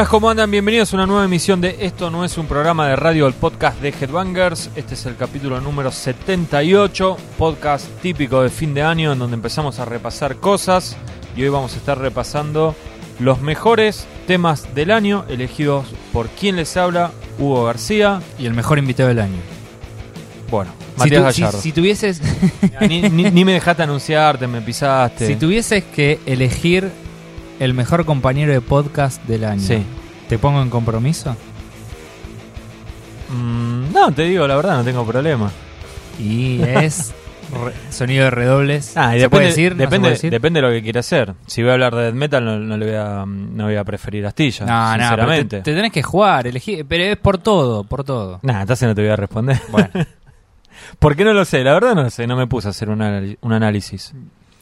Buenas, ¿cómo andan? Bienvenidos a una nueva emisión de Esto no es un programa de radio, el podcast de Headbangers. Este es el capítulo número 78, podcast típico de fin de año en donde empezamos a repasar cosas y hoy vamos a estar repasando los mejores temas del año elegidos por quien les habla, Hugo García. Y el mejor invitado del año. Bueno, Si, Matías tu- si- Gallardo. si tuvieses, ni, ni- ni me dejaste anunciarte, me pisaste. si tuvieses que elegir el mejor compañero de podcast del año, Sí. ¿te pongo en compromiso? Mm, no, te digo, la verdad, no tengo problema. Y es sonido de redobles. Ah, y ¿Se depende, puede decir? ¿No se depende, puede decir? depende de lo que quiera hacer. Si voy a hablar de death metal, no, no le voy a, no voy a preferir Astilla, No, no, sinceramente. te, te tenés que jugar, elegir, pero es por todo, por todo. Nah, entonces no te voy a responder. Bueno, ¿Por qué no lo sé? La verdad no lo sé, no me puse a hacer un, un análisis.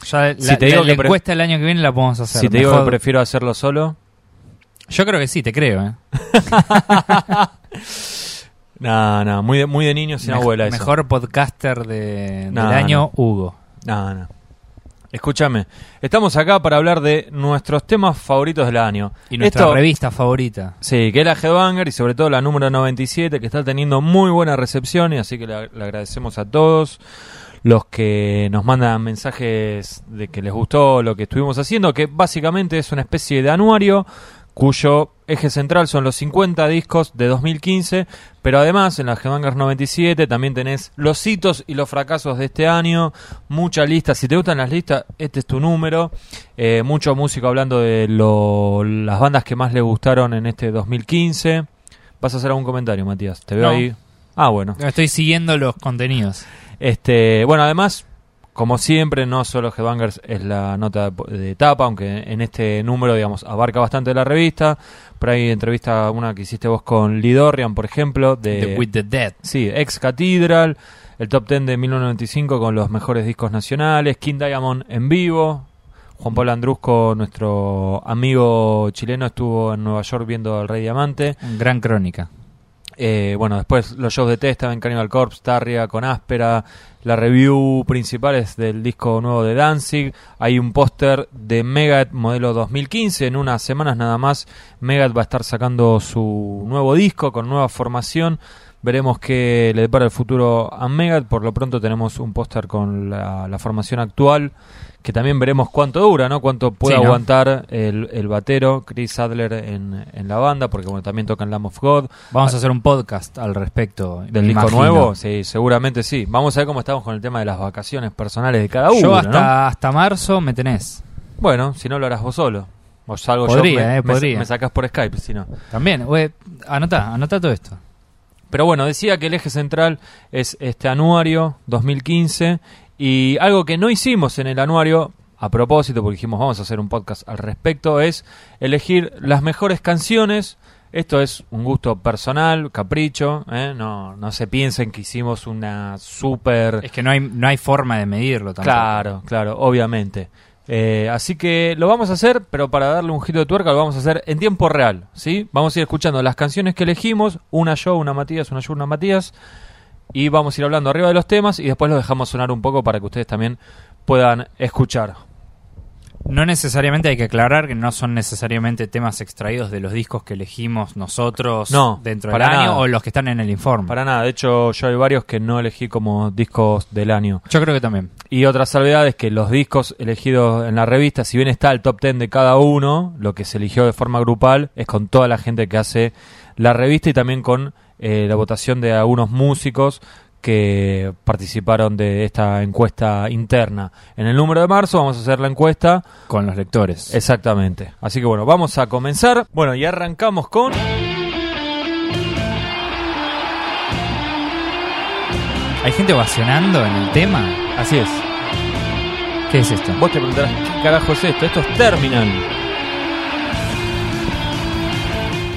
Ya Si la, te digo la- la que pre- encuesta el año que viene la podemos hacer. si te digo que prefiero hacerlo solo, Yo creo que sí, te creo. ¿eh? no, no, muy de, muy de niño sin Mej- abuela eso. Mejor podcaster de, No, del año, no. Hugo. No, no. Escúchame, estamos acá para hablar de nuestros temas favoritos del año. Y nuestra Esto- revista favorita. Sí, que es la Headbanger y sobre todo la número 97 que está teniendo muy buena recepción y así que le, le agradecemos a todos los que nos mandan mensajes de que les gustó lo que estuvimos haciendo, que básicamente es una especie de anuario cuyo eje central son los 50 discos de 2015, pero además en la Headbangers 97 también tenés los hitos y los fracasos de este año, mucha lista, si te gustan las listas, este es tu número, eh, mucho músico hablando de lo- las bandas que más le gustaron en este 2015. ¿Vas a hacer algún comentario, Matías? Te veo No. ahí. Ah, bueno. Estoy siguiendo los contenidos. Este, bueno, además, como siempre, no solo Headbangers es la nota de, de tapa, aunque en este número, digamos, abarca bastante la revista. Por ahí entrevista una que hiciste vos con Lidorian, por ejemplo, de The With the Dead. Sí, Ex Cathedral, el top 10 de 1995 con los mejores discos nacionales, King Diamond en vivo. Juan Pablo Andrusco, nuestro amigo chileno, estuvo en Nueva York viendo al Rey Diamante. Gran crónica. Eh, bueno, después los shows de Testa en Cannibal Corpse, Tarria con Áspera. La review principal es del disco nuevo de Danzig. Hay un póster de Megadeth modelo 2015. En unas semanas nada más, Megadeth va a estar sacando su nuevo disco con nueva formación. Veremos qué le depara el futuro a Megadeth. Por lo pronto tenemos un póster con la formación actual. Que también veremos cuánto dura, ¿no? Cuánto puede Sí, ¿no? aguantar el, el batero Chris Adler en, en la banda. Porque bueno, también tocan Lamb of God. Vamos a hacer un podcast al respecto. ¿Del me disco imagino. nuevo? Sí, seguramente sí. Vamos a ver cómo estamos con el tema de las vacaciones personales de cada uno, Yo hasta, ¿no? hasta marzo me tenés. Bueno, si no lo harás vos solo. O salgo Podría, yo, me, eh, me- podría. me sacás por Skype, si no. También, güey, anota, anota todo esto. Pero bueno, decía que el eje central es este anuario 2015 y algo que no hicimos en el anuario, a propósito, porque dijimos vamos a hacer un podcast al respecto, es elegir las mejores canciones. Esto es un gusto personal, capricho, ¿eh? no, no se piensen que hicimos una super... Es que no hay, no hay forma de medirlo tampoco. Claro, claro, obviamente. Eh, así que lo vamos a hacer, pero para darle un giro de tuerca lo vamos a hacer en tiempo real, ¿sí? Vamos a ir escuchando las canciones que elegimos, una yo, una Matías, una yo, una Matías, y vamos a ir hablando arriba de los temas y después los dejamos sonar un poco para que ustedes también puedan escuchar. No necesariamente hay que aclarar que no son necesariamente temas extraídos de los discos que elegimos nosotros No, dentro del año o los que están en el informe. Para nada, de hecho yo hay varios que no elegí como discos del año. Yo creo que también. Y otra salvedad es que los discos elegidos en la revista, si bien está el top 10 de cada uno, lo que se eligió de forma grupal es con toda la gente que hace la revista y también con eh, la votación de algunos músicos que participaron de esta encuesta interna. En el número de marzo vamos a hacer la encuesta Con los lectores. exactamente. Así que bueno, vamos a comenzar. Bueno, y arrancamos con... ¿Hay gente ovacionando en el tema? Así es. ¿Qué es esto? Vos te preguntarás, ¿qué carajo es esto? Esto es Terminal.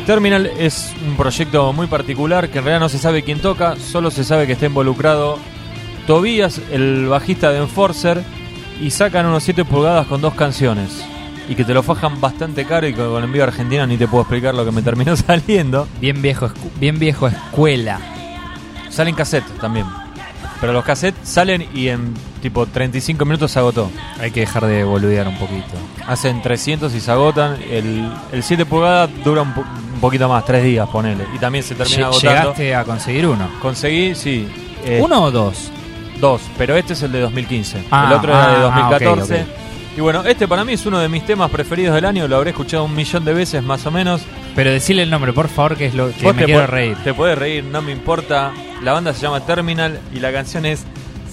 Terminal es un proyecto muy particular que en realidad no se sabe quién toca, solo se sabe que está involucrado Tobías, el bajista de Enforcer, y sacan unos 7 pulgadas con dos canciones. Y que te lo fajan bastante caro y con el envío a Argentina ni te puedo explicar lo que me terminó saliendo. Bien viejo, bien viejo escuela. Salen cassette también. Pero los cassettes salen y en tipo 35 minutos se agotó. Hay que dejar de boludear un poquito. Hacen 300 y se agotan. El, el 7 pulgadas dura un, po- un poquito más, 3 días, ponele. Y también se termina Lle- agotando. ¿Llegaste a conseguir uno? Conseguí, sí. eh, ¿Uno o dos? Dos, pero este es el de 2015. Ah, el otro era de ah, 2014. ah, ok, Y bueno, este para mí es uno de mis temas preferidos del año. Lo habré escuchado un millón de veces más o menos. Pero decirle el nombre, por favor, que es lo que Vos me te quiero po- reír. Te puedes reír, no me importa. La banda se llama Terminal y la canción es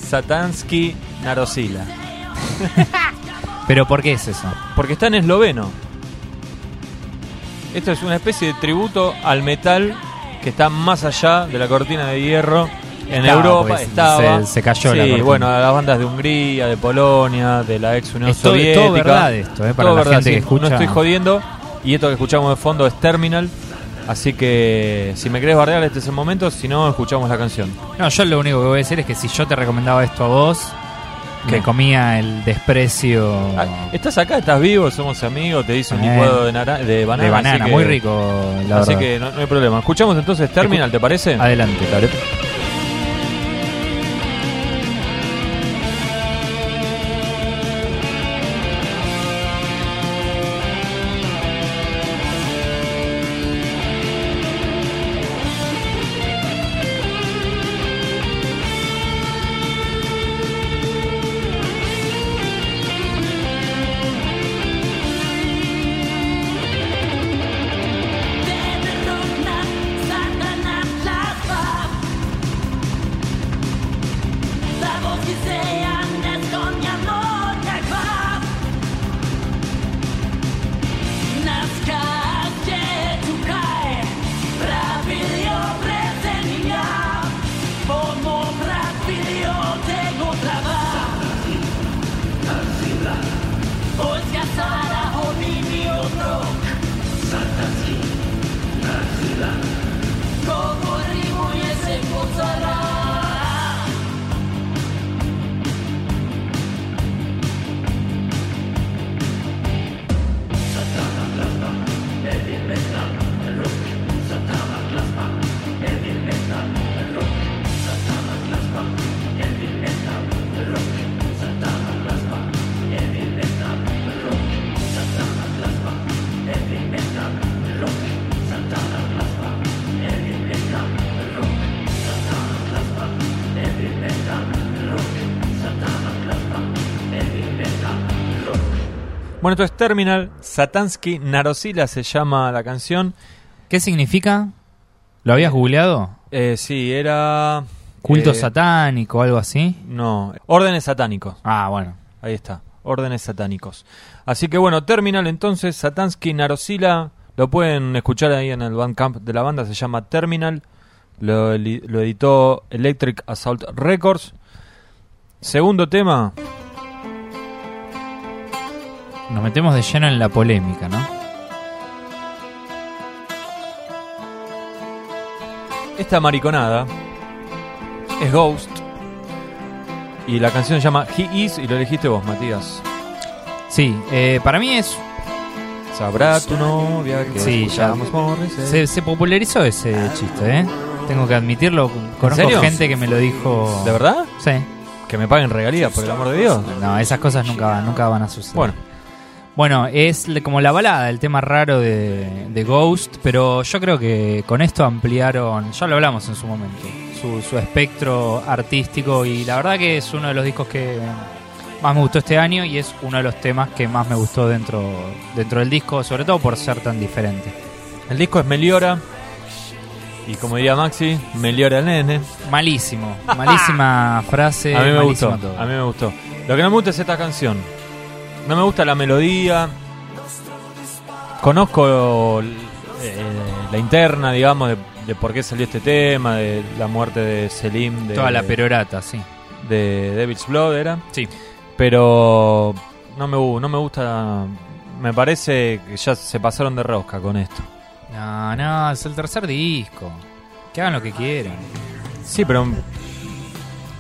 Satansky Narosila. Pero ¿por qué es eso? Porque está en esloveno. Esto es una especie de tributo al metal que está más allá de la cortina de hierro. En Estaba, Europa pues, estaba. se- se cayó la Sí, cortina. bueno, a las bandas de Hungría, de Polonia, de la ex Unión Soviética. todo verdad esto, eh, para Todo la verdad, gente sí, que escucha. No estoy jodiendo. Y esto que escuchamos de fondo es Terminal. Así que si me querés bardear, este es el momento. Si no, escuchamos la canción. No, yo lo único que voy a decir es que si yo te recomendaba esto a vos, ¿Qué? me comía el desprecio Ah, Estás acá, estás vivo, somos amigos. Te hice un Eh, licuado de, de banana. de banana, que- muy rico, la así verdad. que no, no hay problema. Escuchamos entonces Terminal, ¿te parece? Adelante. Dale. Bueno, esto es Terminal. Satansky Narosila se llama la canción. ¿Qué significa? ¿Lo habías googleado? Eh, sí, era. ¿Culto eh, satánico o algo así? No, órdenes satánicos. Ah, bueno. Ahí está, órdenes satánicos. Así que bueno, Terminal entonces, Satansky Narosila, lo pueden escuchar ahí en el Bandcamp de la banda, se llama Terminal, lo editó Electric Assault Records. Segundo tema, Nos metemos de lleno en la polémica, ¿no? esta mariconada es Ghost y la canción se llama He Is y lo elegiste vos, Matías. Sí, eh, para mí es Sabrá tu novia que Sí, ya. se, se popularizó ese chiste, ¿eh? Tengo que admitirlo. Conozco serio? gente que me lo dijo. ¿De verdad? Sí. Que me paguen regalías, por el amor de Dios. No, esas cosas nunca, nunca van a suceder. Bueno, Bueno, es como la balada, el tema raro de, de Ghost, pero yo creo que con esto ampliaron, ya lo hablamos en su momento, su, su espectro artístico y la verdad que es uno de los discos que más me gustó este año y es uno de los temas que más me gustó dentro, dentro del disco, sobre todo por ser tan diferente. el disco es Meliora. Y como diría Maxi, Meliora el nene. Malísimo, malísima frase. a mí me gustó. todo. A mí me gustó. Lo que no me gusta es esta canción. No me gusta la melodía. Conozco eh, la interna, digamos, de, de por qué salió este tema, de la muerte de Selim, de, Toda la perorata, sí. de Devil's Blood, era. Sí. Pero no me, no me gusta. Me parece que ya se pasaron de rosca con esto. No, no, es el tercer disco. Que hagan lo que quieran. Sí, pero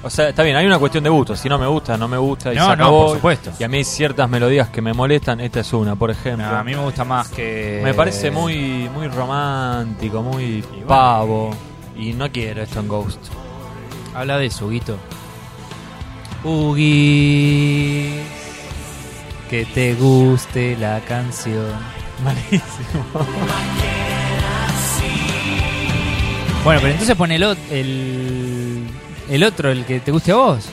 O sea, está bien, hay una cuestión de gusto. Si no me gusta, no me gusta y No, se no, por supuesto. Y a mí hay ciertas melodías que me molestan. Esta es una, por ejemplo. No, a mí me gusta más que. Me parece muy, muy romántico, muy pavo. Y no quiero esto en Ghost. Habla de eso, Guito. Ugui. Que te guste la canción. Malísimo. Bueno, pero entonces pon el, el, otro, el que te guste a vos.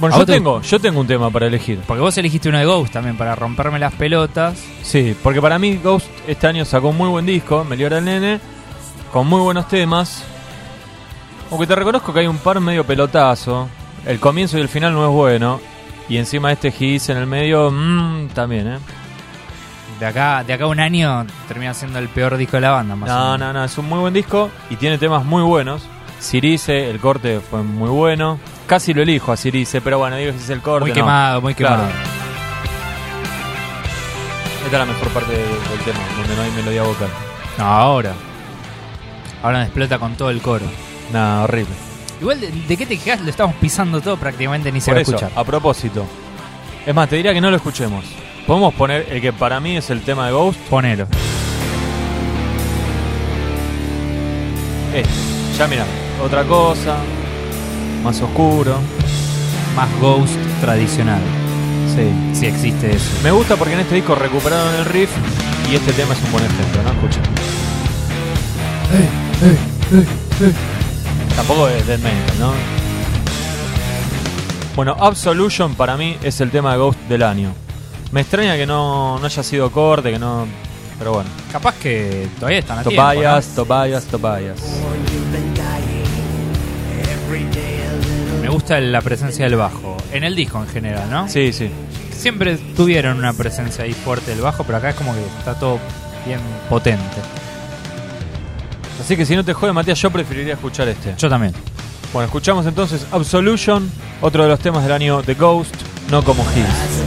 Bueno, ¿A yo vos te- tengo, yo tengo un tema para elegir. Porque vos elegiste uno de Ghost también para romperme las pelotas. Sí, porque para mí Ghost este año sacó un muy buen disco, Meliora el Nene, con muy buenos temas. Aunque te reconozco que hay un par medio pelotazo. El comienzo y el final no es bueno. Y encima este His en el medio, mm, también, ¿eh? De acá, de acá a un año termina siendo el peor disco de la banda, más o No, menos. no, no, es un muy buen disco y tiene temas muy buenos. Cirice, el corte fue muy bueno. Casi lo elijo a Cirice, pero bueno, digo que es el corte. Muy no. quemado, muy Claro. quemado. Esta es la mejor parte del, del tema, donde no hay melodía vocal. No, ahora. Ahora me explota con todo el coro. Nada, horrible. Igual, ¿de, de qué te quejas? Lo estamos pisando todo, prácticamente ni se Por va a eso, escuchar. a propósito. Es más, te diría que no lo escuchemos. Podemos poner el que para mí es el tema de Ghost. Ponelo. Este. Ya mira, otra cosa. Más oscuro. Más Ghost tradicional. Sí. Si existe eso. Me gusta porque en este disco recuperaron el riff y este tema es un buen ejemplo, ¿no? Escucha. Tampoco es Dead Metal, ¿no? Bueno, Absolution para mí es el tema de Ghost del año. Me extraña que no, no haya sido corte, que no. Pero bueno. Capaz que todavía están a tiempo, Tobias, ¿no? Tobias, Tobias. Me gusta la presencia del bajo. En el disco en general, ¿no? Sí, sí. Siempre tuvieron una presencia ahí fuerte del bajo, pero acá es como que está todo bien potente. Así que si no te jode, Matías, yo preferiría escuchar este. Yo también. Bueno, escuchamos entonces Absolution, otro de los temas del año de Ghost, no como His. As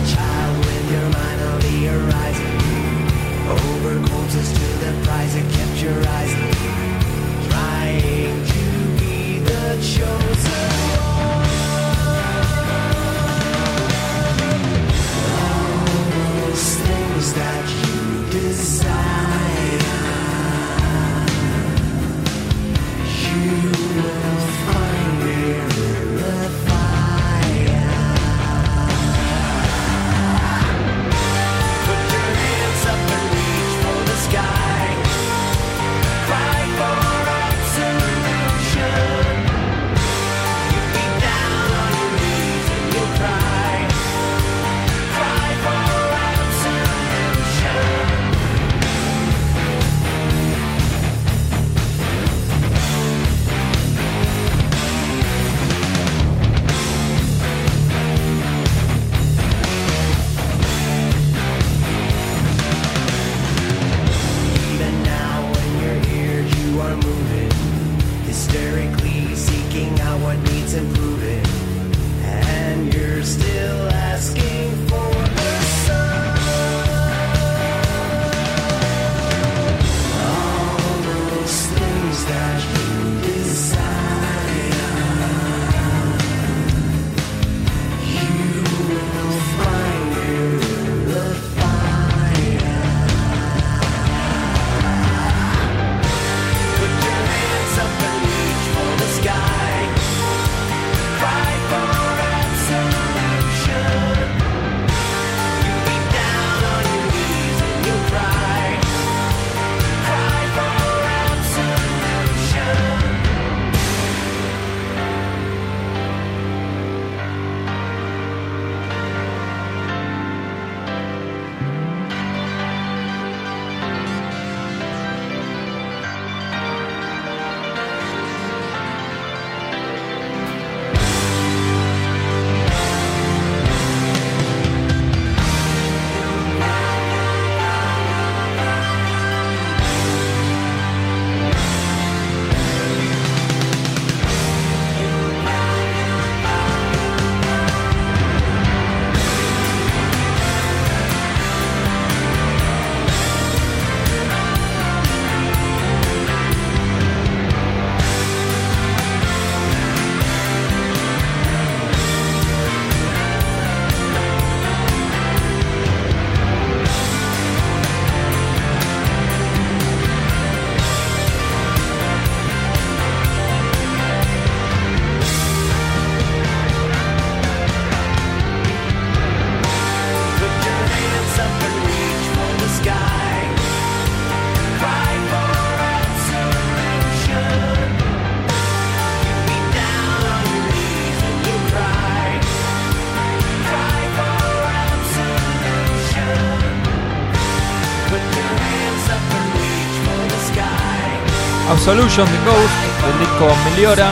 Absolution de Ghost, del disco Meliora.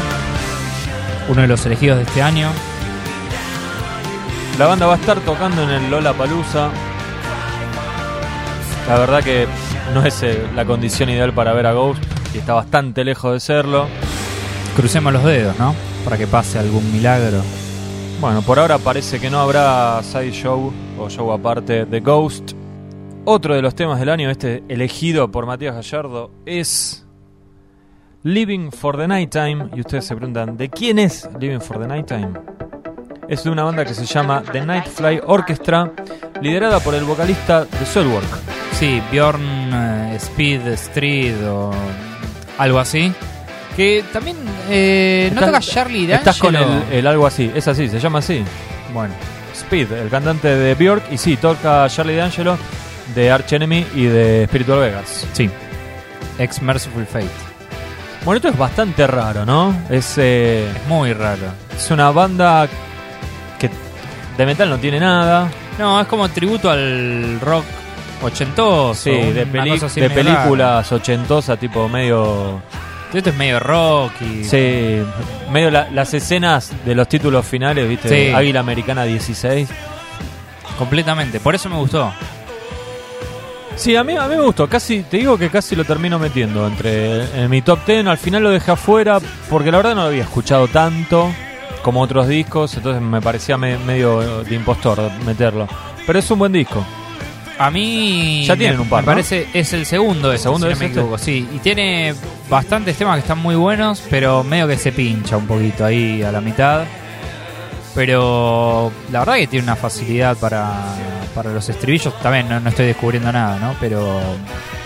Uno de los elegidos de este año. La banda va a estar tocando en el Lola Palusa. La verdad que no es eh, la condición ideal para ver a Ghost y está bastante lejos de serlo. Crucemos los dedos, ¿no? Para que pase algún milagro. Bueno, por ahora parece que no habrá side show o show aparte de Ghost. Otro de los temas del año, este elegido por Matías Gallardo, es Living for the Nighttime. Y ustedes se preguntan, ¿de quién es Living for the Nighttime? Es de una banda que se llama The Nightfly Orchestra, liderada por el vocalista de Soulwork. Sí, Bjorn eh, Speed Street o algo así. Que también eh, no toca Charlie D'Angelo. Estás con el, el algo así, es así, se llama así. Bueno, Speed, el cantante de Björk, y sí, toca Charlie D'Angelo de Arch Enemy y de Spiritual Vegas. sí. Ex Merciful Fate. Bueno, esto es bastante raro, ¿no? Es, eh, Es muy raro. es una banda que de metal no tiene nada. No, es como tributo al rock ochentoso. Sí, de, una peli- cosa así de medio películas ochentosas, tipo medio. Esto es medio rock y. Sí, medio la- las escenas de los títulos finales, ¿viste? Sí. Águila Americana 16. Completamente. Por eso me gustó. Sí, a mí, a mí me gustó. Casi, te digo que casi lo termino metiendo entre en mi top 10. Al final lo dejé afuera porque la verdad no lo había escuchado tanto como otros discos. Entonces me parecía me- medio de impostor meterlo. Pero es un buen disco. A mí. Ya tienen me- un par, Me ¿no? parece. Es el segundo. ¿El este, segundo si es no me este? equivoco. Sí. Y tiene bastantes temas que están muy buenos. Pero medio que se pincha un poquito ahí a la mitad. Pero la verdad que tiene una facilidad para, para los estribillos. También no, no estoy descubriendo nada, ¿no? Pero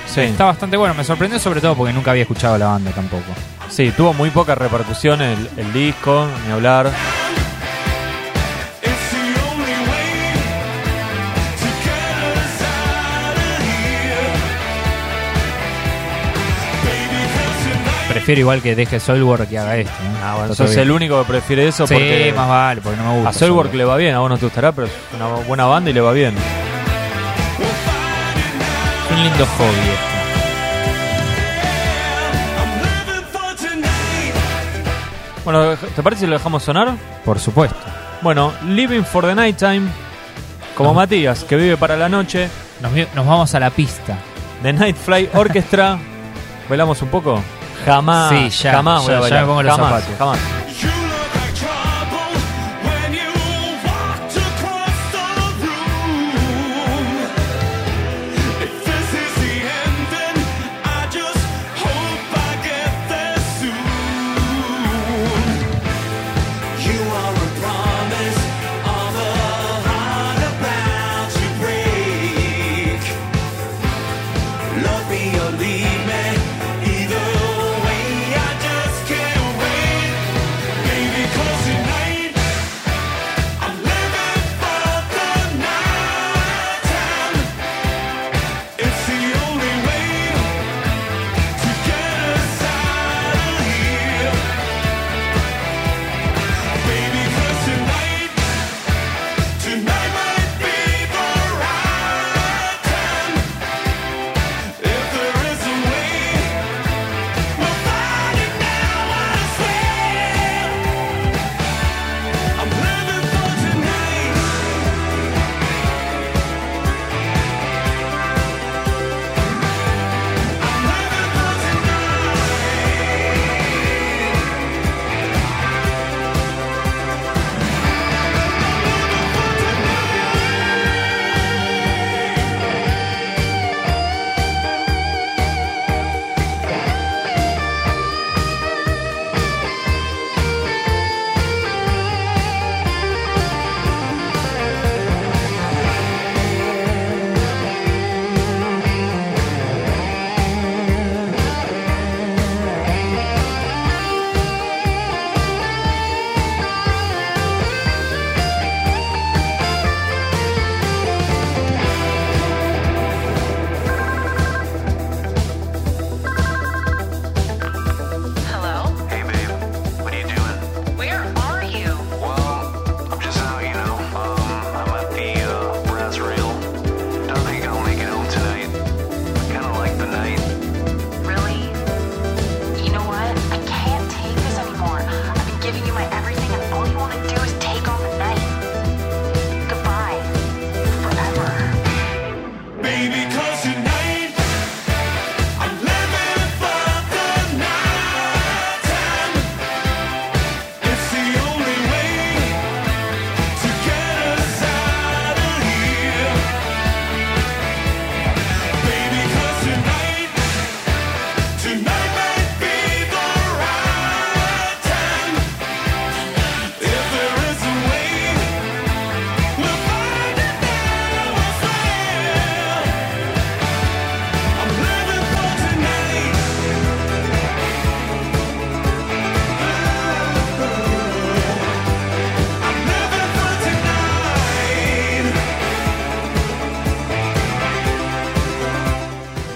Sí. está bastante bueno. Me sorprendió sobre todo porque nunca había escuchado la banda tampoco. Sí, tuvo muy poca repercusión el, el disco, ni hablar. Prefiero igual que deje Soulwork que haga esto. ¿no? Ah, bueno, sos el único que prefiere eso Sí, porque más vale, porque no me gusta. a Soulwork le va bien, a vos no te gustará, pero es una buena banda y le va bien. Un lindo hobby esto. Bueno, ¿te parece si lo dejamos sonar? Por supuesto. Bueno, Living for the Nighttime, como No. Matías, que vive para la noche, Nos, vamos a la pista. The Nightfly Orchestra. ¿Bailamos un poco? Jamás, Sí, ya, jamás voy ya- a ya me pongo los jamás, zapatos. jamás.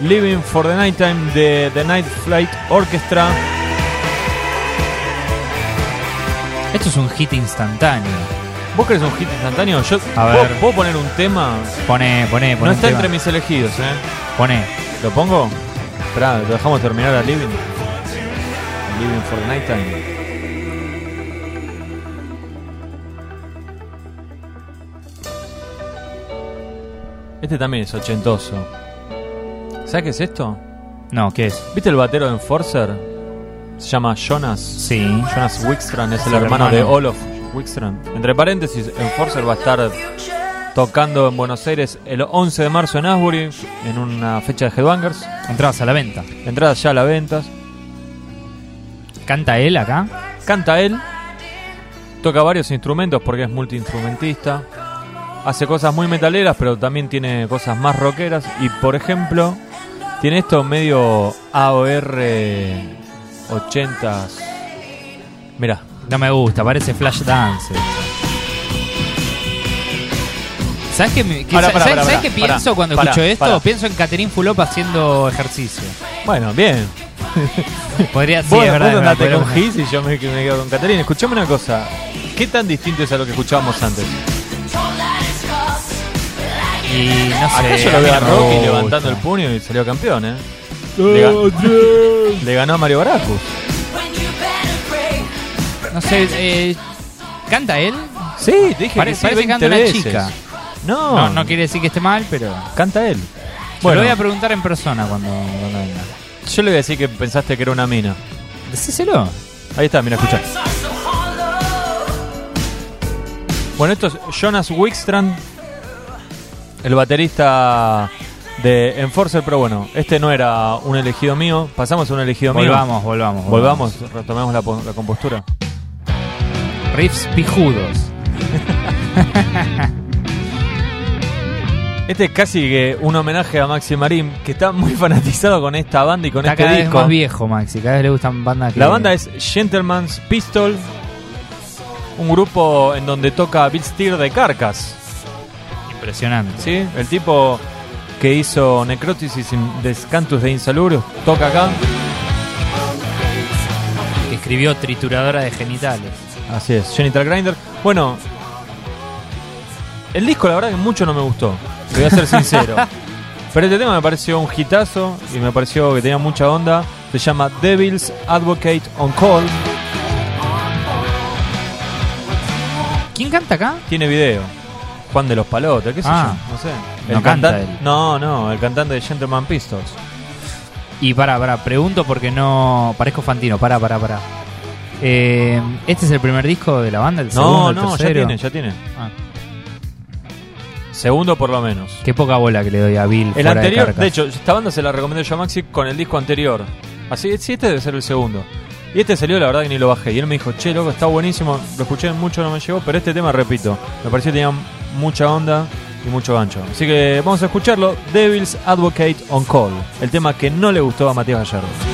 Living for the Nighttime de The Night Flight Orchestra. Esto es un hit instantáneo. ¿Vos querés un hit instantáneo? Yo A ¿puedo, ver. puedo poner un tema. Pone, pone, pone. No está tema. entre mis elegidos, ¿eh? Pone. ¿Lo pongo? Esperá, ¿lo dejamos terminar a Living? Living for the Nighttime. Este también es ochentoso. ¿Sabes qué es esto? No, ¿qué es? ¿Viste el batero de Enforcer? Se llama Jonas. Sí. Jonas Wickstrand es el hermano, de. Olof Wickstrand. Entre paréntesis, Enforcer va a estar tocando en Buenos Aires el 11 de marzo en Asbury, en una fecha de Headbangers. Entradas a la venta. Entradas ya a la venta. ¿Canta él acá? Canta él, toca varios instrumentos porque es multiinstrumentista. Hace cosas muy metaleras, pero también tiene cosas más rockeras. Y por ejemplo, tiene esto medio AOR 80s. Mira, No me gusta, parece Flash Dance. ¿Sabes qué, sa- pará, ¿sabes- pará, sabes qué pienso cuando escucho esto? Pienso en Catherine Fulop haciendo ejercicio. bueno, bien. Podría ser, Vos, es verdad. vos andate con Giz y yo me, me quedo con Caterina. Escuchame una cosa. ¿Qué tan distinto es a lo que escuchábamos antes? Y no sé. Acá yo lo veo a Rocky gusta. levantando el puño y salió campeón, ¿eh? Le, ga- le ganó a Mario Baracus. No sé, eh, ¿canta él? Sí, te dije Pare- que sí parece que 20 canta una veces. chica. No, No, no quiere decir que esté mal, pero. canta él. Bueno, Bueno, lo voy a preguntar en persona cuando, cuando venga. yo le voy a decir que pensaste que era una mina. Decíselo. Ahí está, mira, escucha. Bueno, esto es Jonas Wickstrand, el baterista de Enforcer, pero bueno, este no era un elegido mío. Pasamos a un elegido mío. Volvamos, volvamos, Volvamos, retomemos la, po- la compostura. Riffs pijudos. Este es casi que un homenaje a Maxi Marín, que está muy fanatizado con esta banda y con Está este cada vez disco. más viejo, Maxi. Cada vez le gustan bandas que. La banda es Gentleman's Pistol, un grupo en donde toca Bill Steer de Carcass. Impresionante. ¿sí? El tipo que hizo Necroticis in- de Cantus de Insalubrios toca acá. Que escribió Trituradora de Genitales. Así es, Genital Grinder. Bueno, el disco la verdad que mucho no me gustó, te voy a ser sincero. Pero este tema me pareció un hitazo y me pareció que tenía mucha onda. Se llama Devil's Advocate on Call. ¿Quién canta acá? Tiene video. Juan de los Palotes, qué sé Ah. yo, no sé. No canta cantan- él. No, no, el cantante de Gentleman Pistols. Y para, para, pregunto porque no. Parezco Fantino, para, para, para. Eh, ¿Este es el primer disco de la banda? ¿El No, segundo, el no, ya tercero? tiene, ya tiene. Ah, Segundo por lo menos. qué poca bola que le doy a Bill. El fuera anterior, de, hecho, esta banda se la recomendé yo a Maxi con el disco anterior. Así sí, este debe ser el segundo. Y este salió, la verdad que ni lo bajé. Y él me dijo, che, loco, está buenísimo. Lo escuché mucho, no me llegó. Pero este tema, repito, me pareció que tenía mucha onda y mucho gancho. Así que vamos a escucharlo. Devil's Advocate on Call. El tema que no le gustó a Matías Gallardo.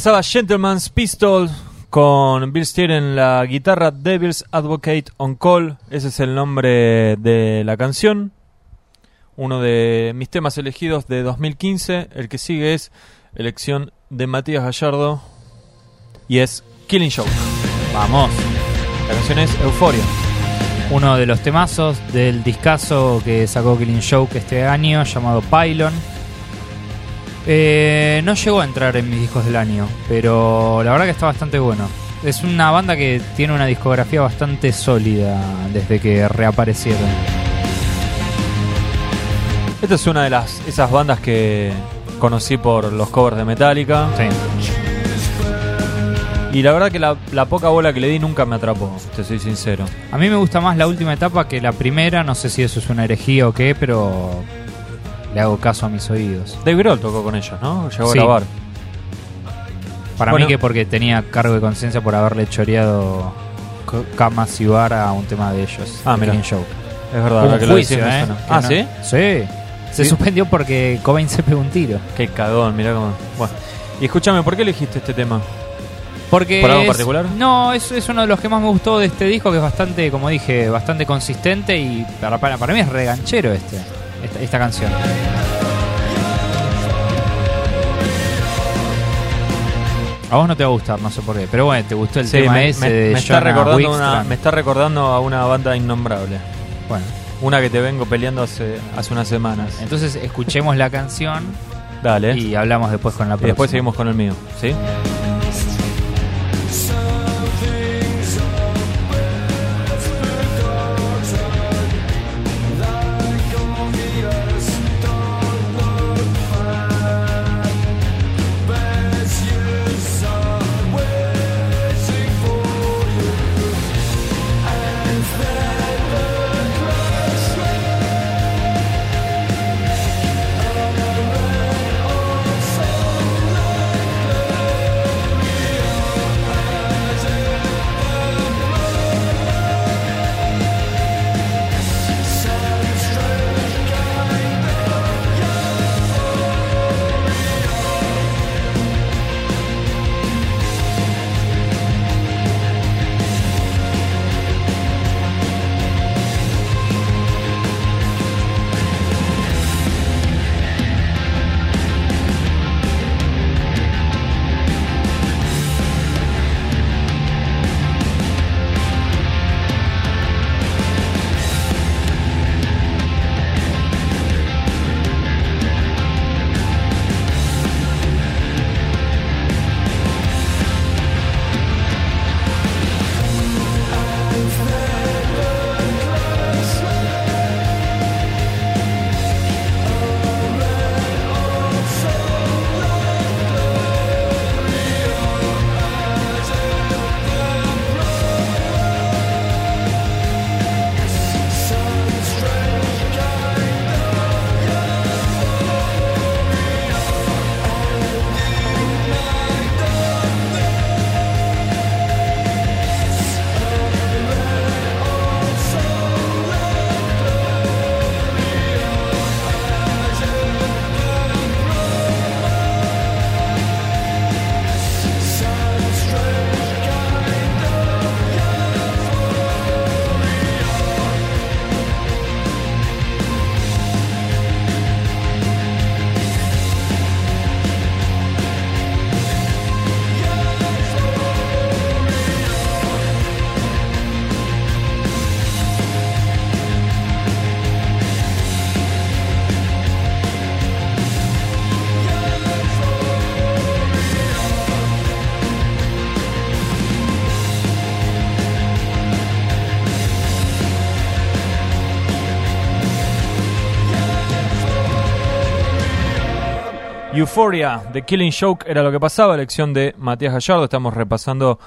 Pasaba Gentleman's Pistol con Bill Steer en la guitarra, Devil's Advocate on Call. Ese es el nombre de la canción. Uno de mis temas elegidos de 2015. El que sigue es elección de Matías Gallardo y es Killing Joke. Vamos. La canción es Euphoria. Uno de los temazos del discazo que sacó Killing Joke este año, llamado Pylon. Eh, no llegó a entrar en mis discos del año, pero la verdad que está bastante bueno. Es una banda que tiene una discografía bastante sólida desde que reaparecieron. Esta es una de las esas bandas que conocí por los covers de Metallica. Sí. Y la verdad que la, la poca bola que le di nunca me atrapó, te soy sincero. A mí me gusta más la última etapa que la primera, no sé si eso es una herejía o qué, pero le hago caso a mis oídos. Dave Grohl tocó con ellos, ¿no? Llegó Sí. a grabar. Para Bueno. mí que porque tenía cargo de conciencia por haberle choreado camas y bar a un tema de ellos. Ah, mira. Es verdad, un que lo juicio, decís ¿eh? Ah, no- ¿sí? Sí. Se Sí. suspendió porque Cobain se pegó un tiro. Qué cagón, mirá cómo. Bueno. Y escúchame, ¿por qué elegiste este tema? Porque ¿Por algo es- particular? No, es, es uno de los que más me gustó de este disco, que es bastante, como dije, bastante consistente y para, para, para mí es reganchero este, esta, esta canción. A vos no te va a gustar, no sé por qué, pero bueno, te gustó el Sí, tema me, ese me- de me está recordando una, me está recordando a una banda innombrable. Bueno, Una que te vengo peleando hace, hace unas semanas. entonces escuchemos la canción Dale. y hablamos después con la Y próxima. después seguimos con el mío, ¿sí? Euphoria, The Killing Joke era lo que pasaba, elección de Matías Gallardo. Estamos repasando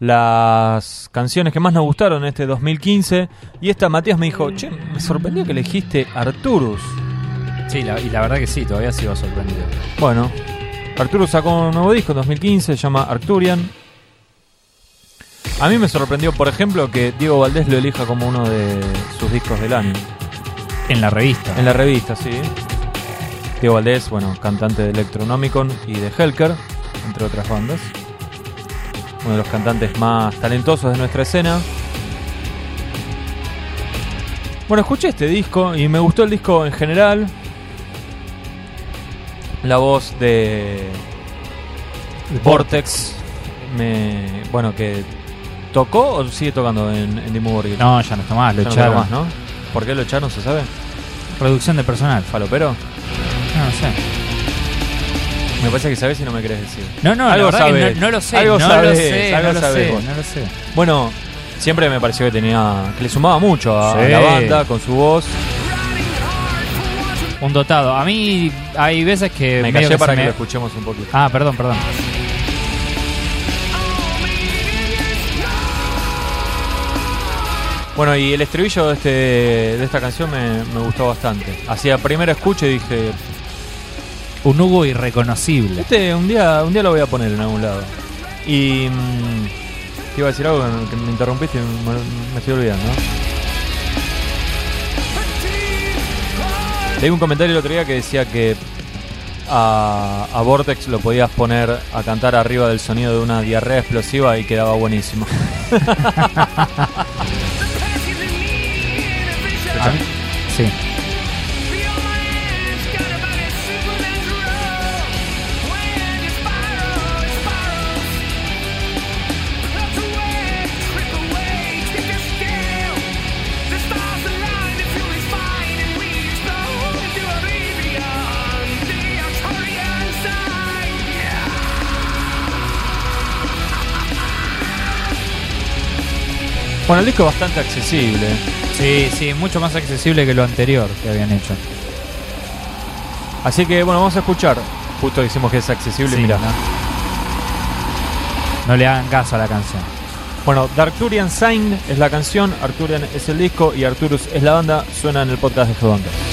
las canciones que más nos gustaron en este 2015. Y esta Matías me dijo, che, me sorprendió que elegiste Arturus. Sí, la- y la verdad que sí, todavía sigo sorprendido. Bueno, Arturus sacó un nuevo disco en 2015, se llama Arcturian. A mí me sorprendió, por ejemplo, que Diego Valdés lo elija como uno de sus discos del año. En la revista. En la revista, sí. Diego Valdés, bueno, cantante de Electronomicon y de Helker, entre otras bandas. Uno de los cantantes más talentosos de nuestra escena. Bueno, escuché este disco y me gustó el disco en general. La voz de Vortex, me, bueno, que tocó o sigue tocando en, en Dimmu Borgir? No, ya no está más, lo Ya no toca echaron. más, ¿no? ¿Por qué lo echaron, se sabe? Reducción de personal. ¿Falopero? No, no sé. Me parece que sabes y no me querés decir. No, no, Algo la verdad que sabes. no, no lo sé. Algo no sabes, lo sé, algo no lo sabes sé, vos. no lo sé. Bueno, siempre me pareció que tenía que le sumaba mucho a Sí. la banda con su voz. Un dotado. A mí hay veces que. Me callé para se que me- lo escuchemos un poquito. Ah, perdón, perdón. Bueno, y el estribillo de, este, de esta canción me, me gustó bastante. Hacía primera escucha y dije, Un Hugo irreconocible. este un día, un día lo voy a poner en algún lado. Y mm, te iba a decir algo que me interrumpiste y me, me estoy olvidando. Leí un comentario el otro día que decía que a, a Vortex lo podías poner a cantar arriba del sonido de una diarrea explosiva y quedaba buenísimo. A mí- sí. Bueno, el disco es bastante accesible. Sí, sí, mucho más accesible que lo anterior que habían hecho. Así que bueno, vamos a escuchar. Justo decimos que es accesible, Sí, mira. ¿no? No le hagan caso a la canción. Bueno, The Arcturian Sign es la canción, Arcturian es el disco y Arcturus es la banda. Suena en el podcast de Headbangers.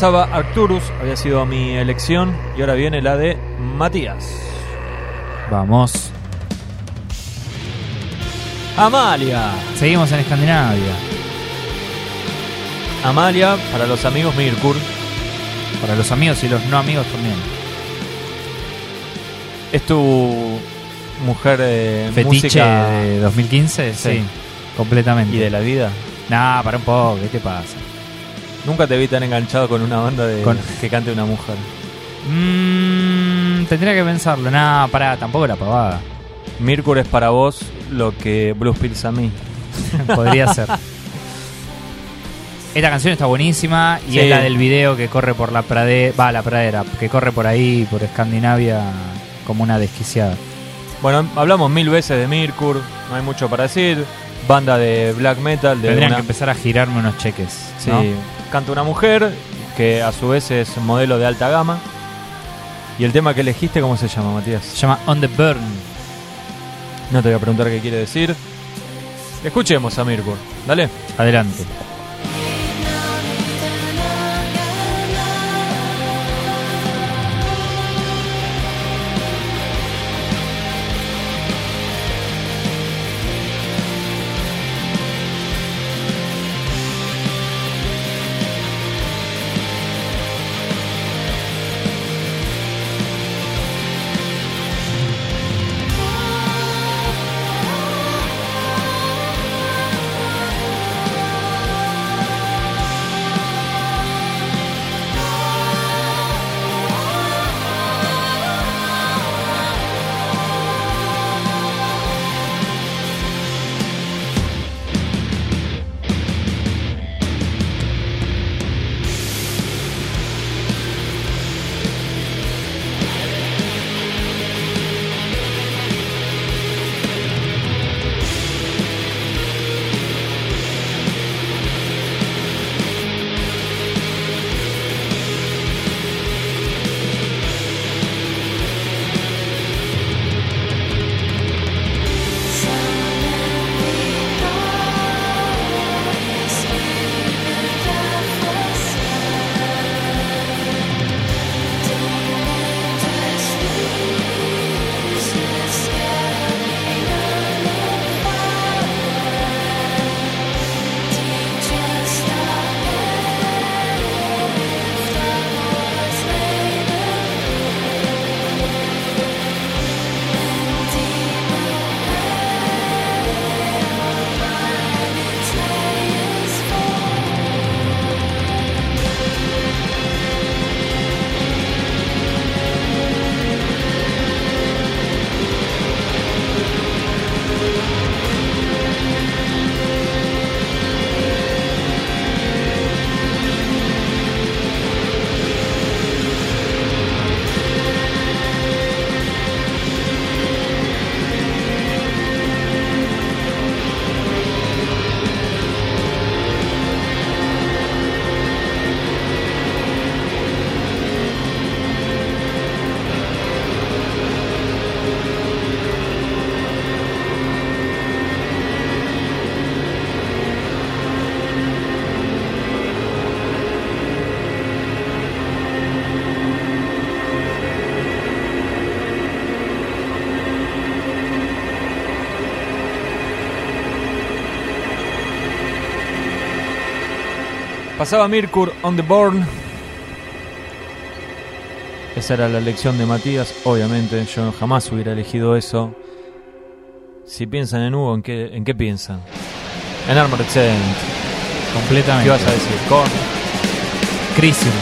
Pasaba Arcturus, había sido mi elección y ahora viene la de Matías. Vamos. Amalia. Seguimos en Escandinavia. Amalia, para los amigos Mirkur, Para los amigos y los no amigos también. es tu mujer de Fetiche música de 2015, sí. Sí. Completamente. y de la vida. Nah, para un poco, ¿qué te pasa? Nunca te vi tan enganchado con una banda de Con- que cante una mujer. Mmm, tendría que pensarlo. Nah, pará, tampoco la pavada. Mirkur es para vos lo que Blues Pills a mí. Podría ser. Esta canción está buenísima y Sí. es la del video que corre por la pradera, va, la pradera, que corre por ahí, por Escandinavia, como una desquiciada. Bueno, hablamos mil veces de Mirkur, no hay mucho para decir. Banda de black metal, de Tendrían una- que empezar a girarme unos cheques. Sí, ¿no? Canta una mujer que a su vez es modelo de alta gama. Y el tema que elegiste, ¿cómo se llama, Matías? Se llama On the Burn. No te voy a preguntar qué quiere decir. Escuchemos a Mirkur, dale. Adelante. Pasaba Mirkur on the Born. Esa era la elección de Matías, obviamente. Yo jamás hubiera elegido eso. Si piensan en Hugo, ¿en qué, en qué piensan? En Armored Saint. Completamente. ¿Qué vas a decir? Con. Crisium.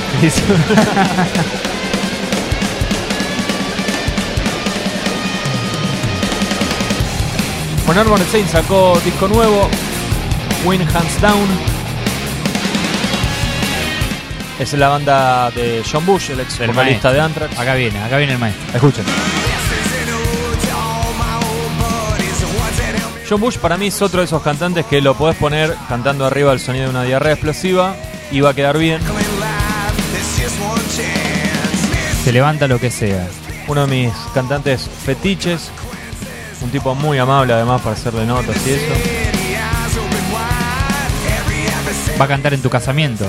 Bueno, Armored Saint sacó disco nuevo. Win Hands Down. Es la banda de John Bush, el ex vocalista de Anthrax. Acá viene, acá viene el maestro. Escuchen. John Bush para mí es otro de esos cantantes que lo podés poner cantando arriba el sonido de una diarrea explosiva y va a quedar bien. Se levanta lo que sea. Uno de mis cantantes fetiches. Un tipo muy amable además para hacerle notas y eso. Va a cantar en tu casamiento.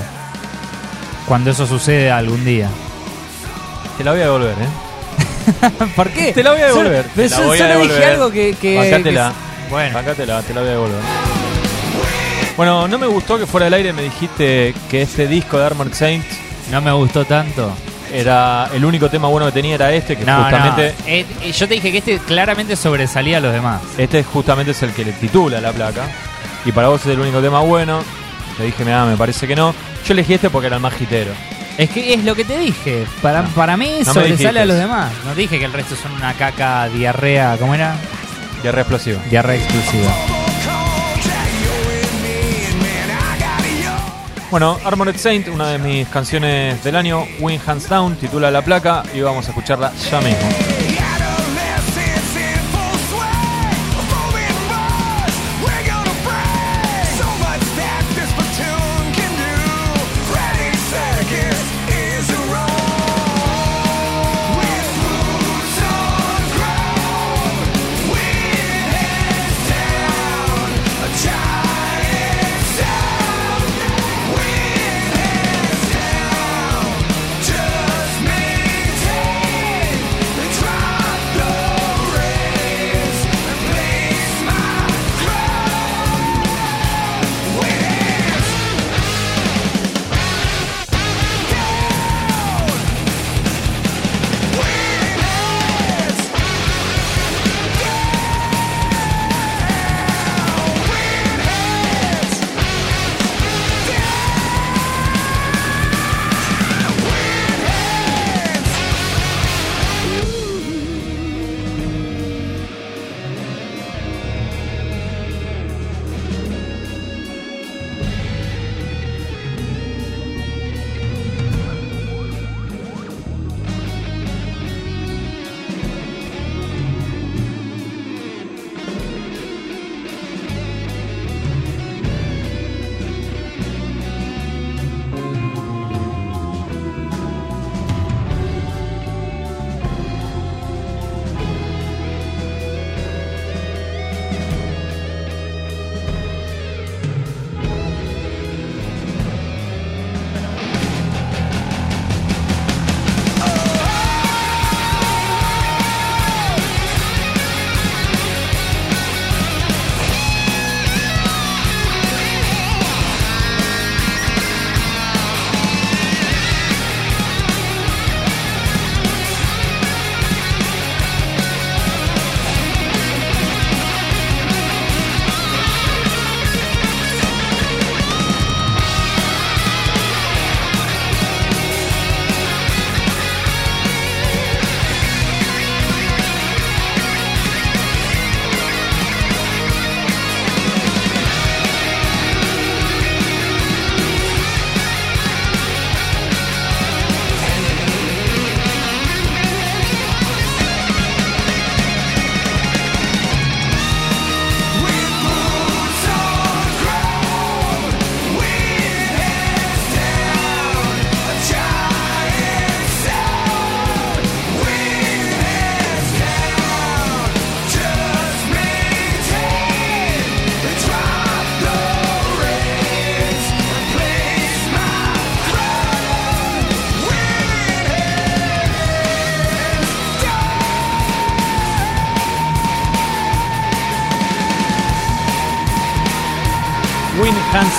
Cuando eso suceda algún día. Te la voy a devolver, ¿eh? ¿Por qué? Te la voy a devolver. Pero Te solo- voy a solo dije algo que. que Bancátela. que- bueno, Bancátela, te la voy a devolver. Bueno, no me gustó que fuera del aire me dijiste que este disco de Armored Saint no me gustó tanto. era el único tema bueno que tenía era este, que No, justamente no. Eh, eh, yo te dije que este claramente sobresalía a los demás. Este justamente es el que le titula la placa. Y para vos es el único tema bueno. Le dije, mira, me parece que no. Yo elegí este porque era el más hitero. Es que es lo que te dije. Para, para mí No me dijiste sobresale a los demás. No te dije que el resto son una caca, diarrea. ¿Cómo era? Guerra explosiva. Diarrea exclusiva. Bueno, Armored Saint, una de mis canciones del año, Win Hands Down, titula la placa y vamos a escucharla ya mismo.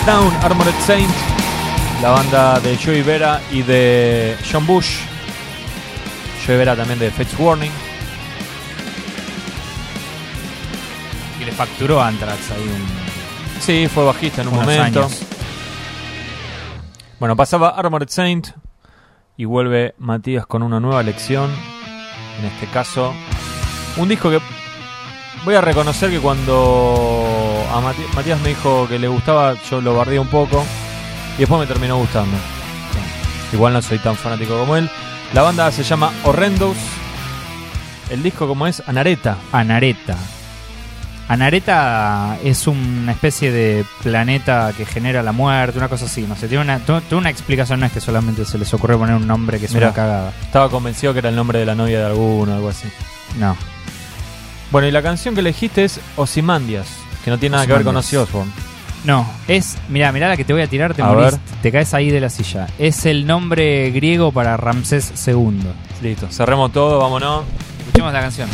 Down, Armored Saint, la banda de Joey Vera y de John Bush. Joey Vera también de Fates Warning. Y le facturó a Anthrax ahí un, Sí, fue bajista en un momento. años. Bueno, pasaba Armored Saint y vuelve Matías con una nueva lección. En este caso, un disco que voy a reconocer que cuando a Mati- Matías me dijo que le gustaba, yo lo bardé un poco y después me terminó gustando. Igual no soy tan fanático como él. La banda se llama Horrendous. El disco como es Anareta. Anareta. Anareta es una especie de planeta que genera la muerte, una cosa así, no sé, tiene una, tiene una explicación, no es que solamente se les ocurre poner un nombre que es Mirá. una cagada. Estaba convencido que era el nombre de la novia de alguno, algo así. No. Bueno, y la canción que elegiste es Ozymandias, que no tiene nada que ver con Ozzy. Osbourne. No, es, mirá, mirá la que te voy a tirar, te A morís, ver. te caes ahí de la silla. Es el nombre griego para Ramsés II. Listo, cerremos todo, vámonos. Escuchemos la canción.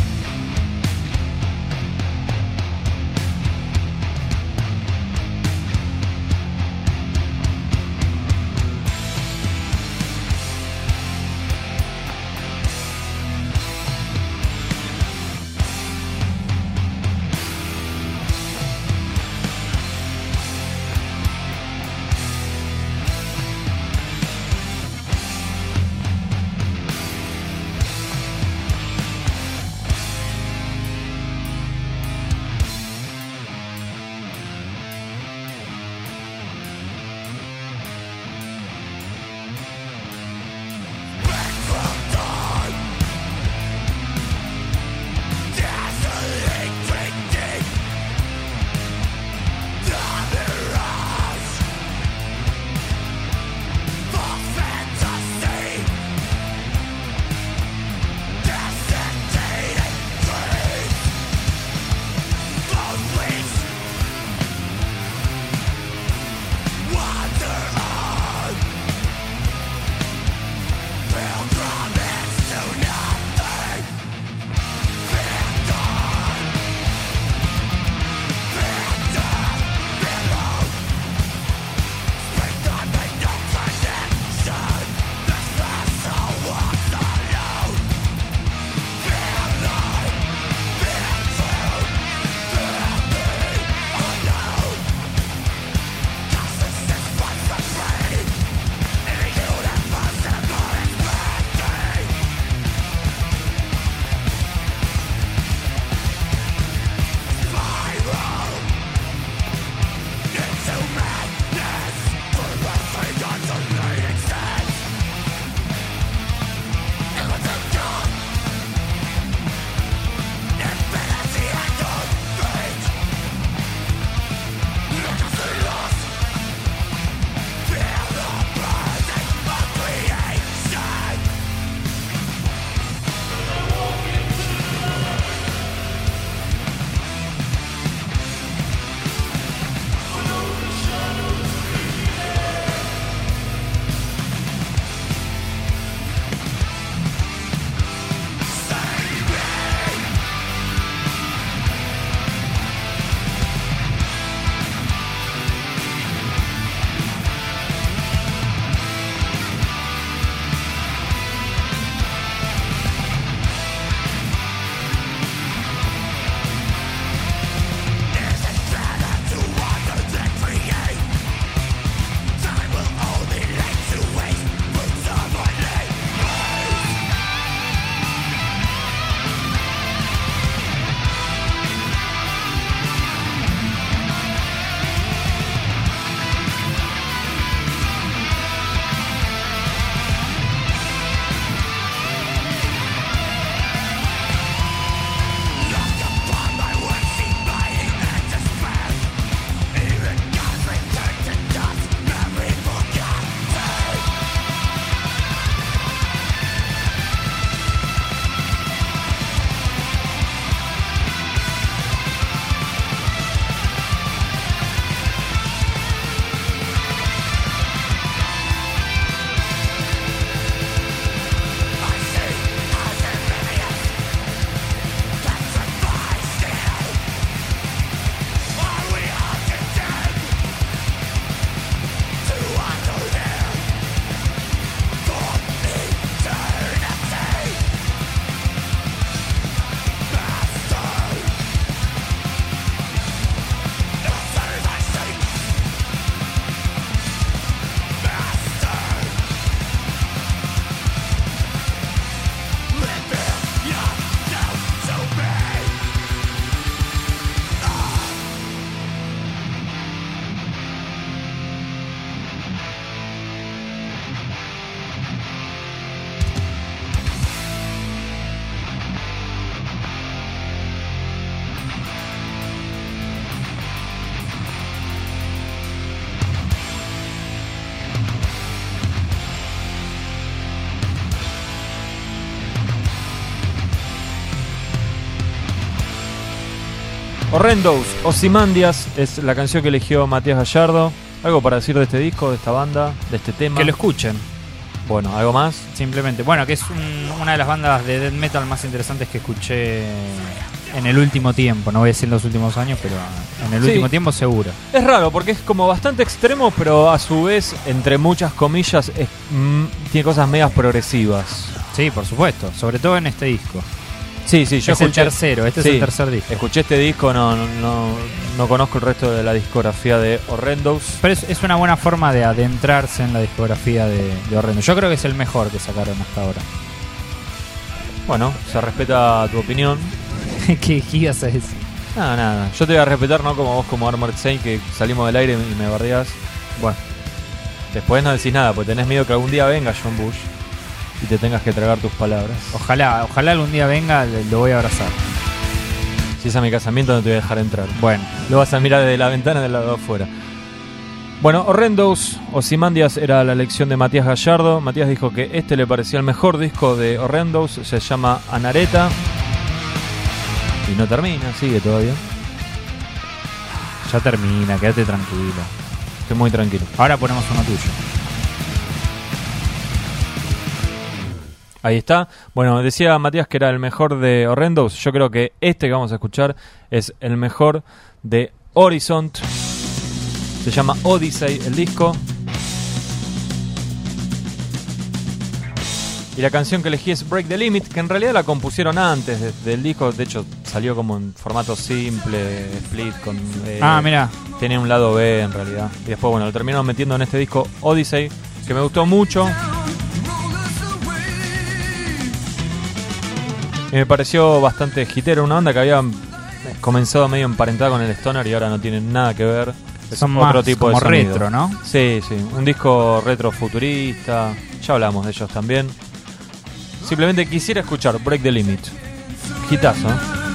Horrendos, Ozymandias es la canción que eligió Matías Gallardo. ¿Algo para decir de este disco, de esta banda, de este tema? Que lo escuchen, Bueno, ¿algo más? simplemente. Bueno, que es un- una de las bandas de death metal más interesantes que escuché en el último tiempo. No voy a decir en los últimos años, pero en el Sí. último tiempo seguro. Es raro porque es como bastante extremo, pero a su vez, entre muchas comillas, es- mm, tiene cosas medias progresivas. Sí, por supuesto. Sobre todo en este disco. Sí, sí, yo es el escuché, tercero, este Sí. es el tercer disco. escuché este disco, no, no, no, no conozco el resto de la discografía de Horrendos. Pero es, es una buena forma de adentrarse en la discografía de, de Horrendo. Yo creo que es el mejor que sacaron hasta ahora. Bueno, se respeta tu opinión. ¿Qué, a decir? Nada, nada. Yo te voy a respetar, no como vos, como Armored Saint, que salimos del aire y me bardeás. Bueno, después no decís nada, porque tenés miedo que algún día venga John Bush y te tengas que tragar tus palabras. Ojalá, ojalá algún día venga, lo voy a abrazar. Si es a mi casamiento, no te voy a dejar entrar. Bueno, Lo vas a mirar desde la ventana del lado de afuera. Bueno, Horrendos, Ozymandias era la elección de Matías Gallardo. Matías dijo que este le parecía el mejor disco de Horrendos. Se llama Anareta. Y no termina, sigue todavía. ya termina, quédate tranquilo. Estoy muy tranquilo. Ahora ponemos uno tuyo. Ahí está. Bueno, decía Matías que era el mejor de Horrendos. Yo creo que este que vamos a escuchar es el mejor de Horizont. Se llama Odyssey el disco. Y la canción que elegí es Break the Limit, que en realidad la compusieron antes de- del disco. De hecho, salió como en formato simple, split, con... eh, Ah, mira, Tiene un lado B en realidad. Y después, bueno, lo terminaron metiendo en este disco Odyssey, que me gustó mucho. Y me pareció bastante hitero. Una banda que había comenzado medio emparentada con el Stoner y ahora no tiene nada que ver. Es son otro más tipo como de sonido. retro, ¿no? Sí, sí. Un disco retro futurista. Ya hablamos de ellos también. Simplemente quisiera escuchar Break the Limit. Hitazo. ¿eh?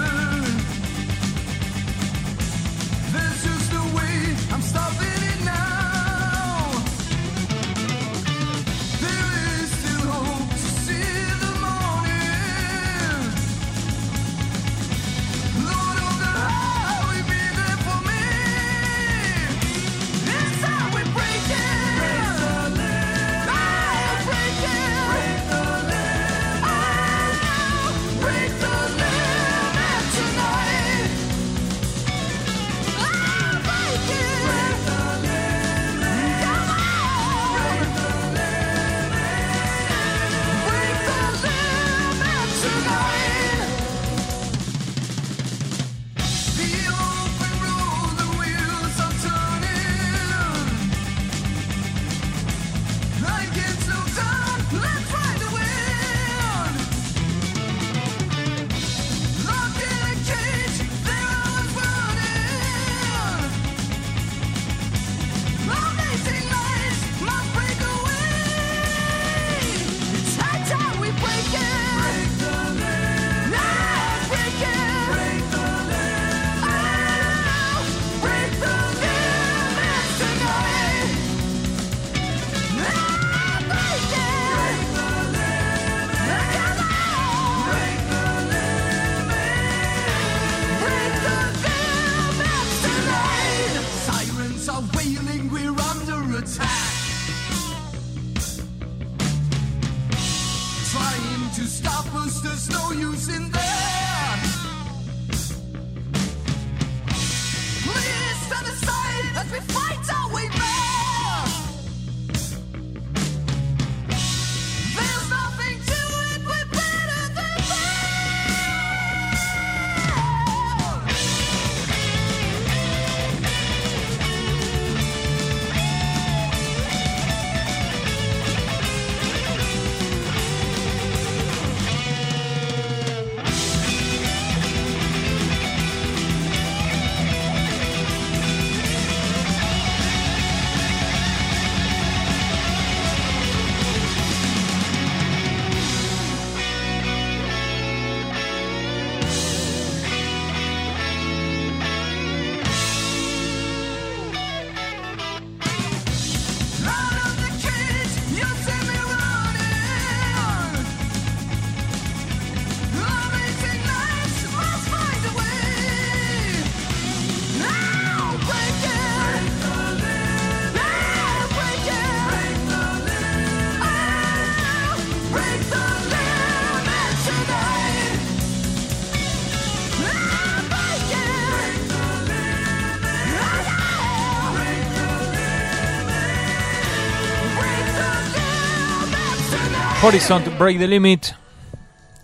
Horizon Break the Limit.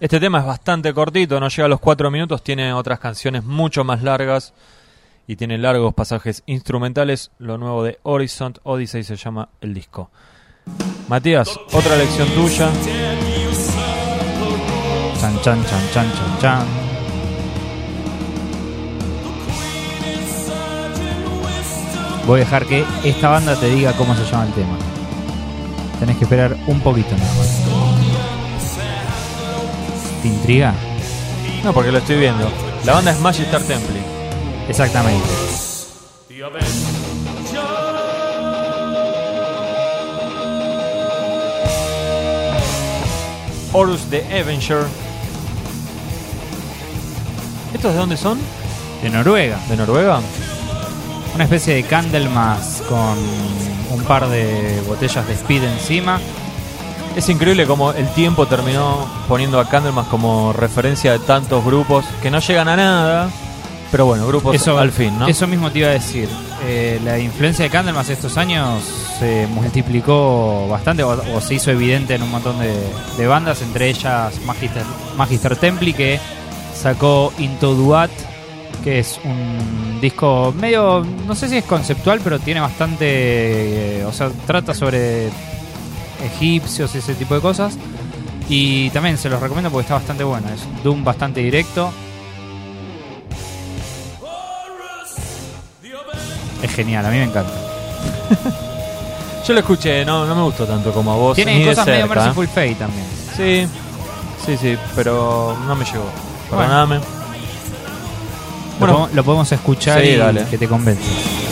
Este tema es bastante cortito, no llega a los 4 minutos, tiene otras canciones mucho más largas y tiene largos pasajes instrumentales. Lo nuevo de Horizon Odyssey se llama el disco. Matías, otra lección tuya. Chan, chan, chan, chan, chan, chan. Voy a dejar que esta banda te diga cómo se llama el tema. Tenés que esperar un poquito nada más. ¿Te intriga? No, porque lo estoy viendo. La banda es Magister Temple. Exactamente. Horus the Avenger. ¿Estos de dónde son? De Noruega. ¿De Noruega? Una especie de Candlemas con un par de botellas de speed encima. Es increíble como el tiempo terminó poniendo a Candlemas como referencia de tantos grupos que no llegan a nada, pero bueno, grupos Eso, al fin, ¿no? Eso mismo te iba a decir. Eh, la influencia de Candlemas estos años se multiplicó bastante o, o se hizo evidente en un montón de, de bandas, entre ellas Magister, Magister Templi que sacó Into Duat, que es un disco medio, no sé si es conceptual, pero tiene bastante, eh, o sea, trata sobre egipcios y ese tipo de cosas. Y también se los recomiendo porque está bastante bueno, es un Doom bastante directo. Es genial, a mí me encanta. Yo lo escuché, no, no me gustó tanto como a vos. Tiene cosas medio cerca, ¿eh? Merciful Fate también. Sí, sí, sí, pero no me llegó. Perdóname. Lo, Bueno. podemos, lo podemos escuchar Sí, y dale. que te convence.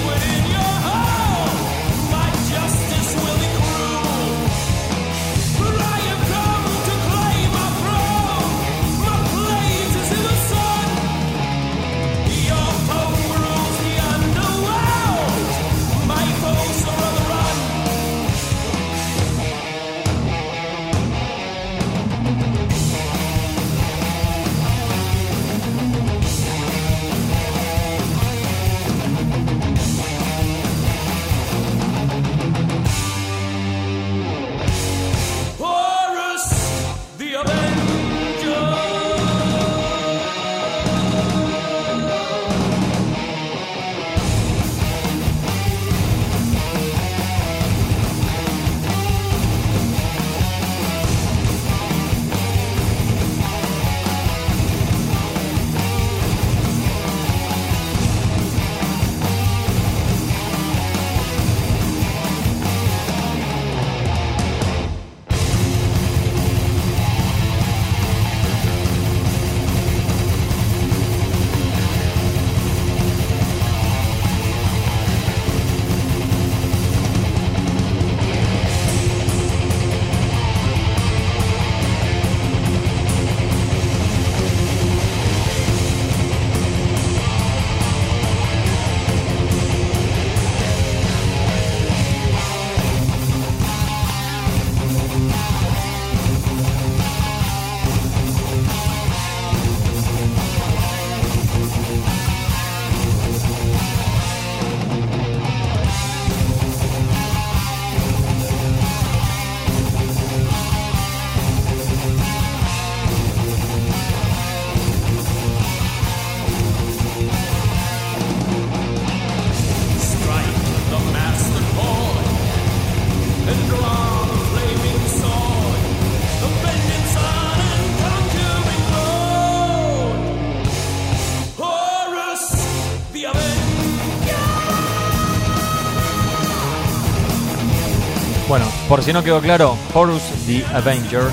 Por si no quedó claro, Horus the Avenger.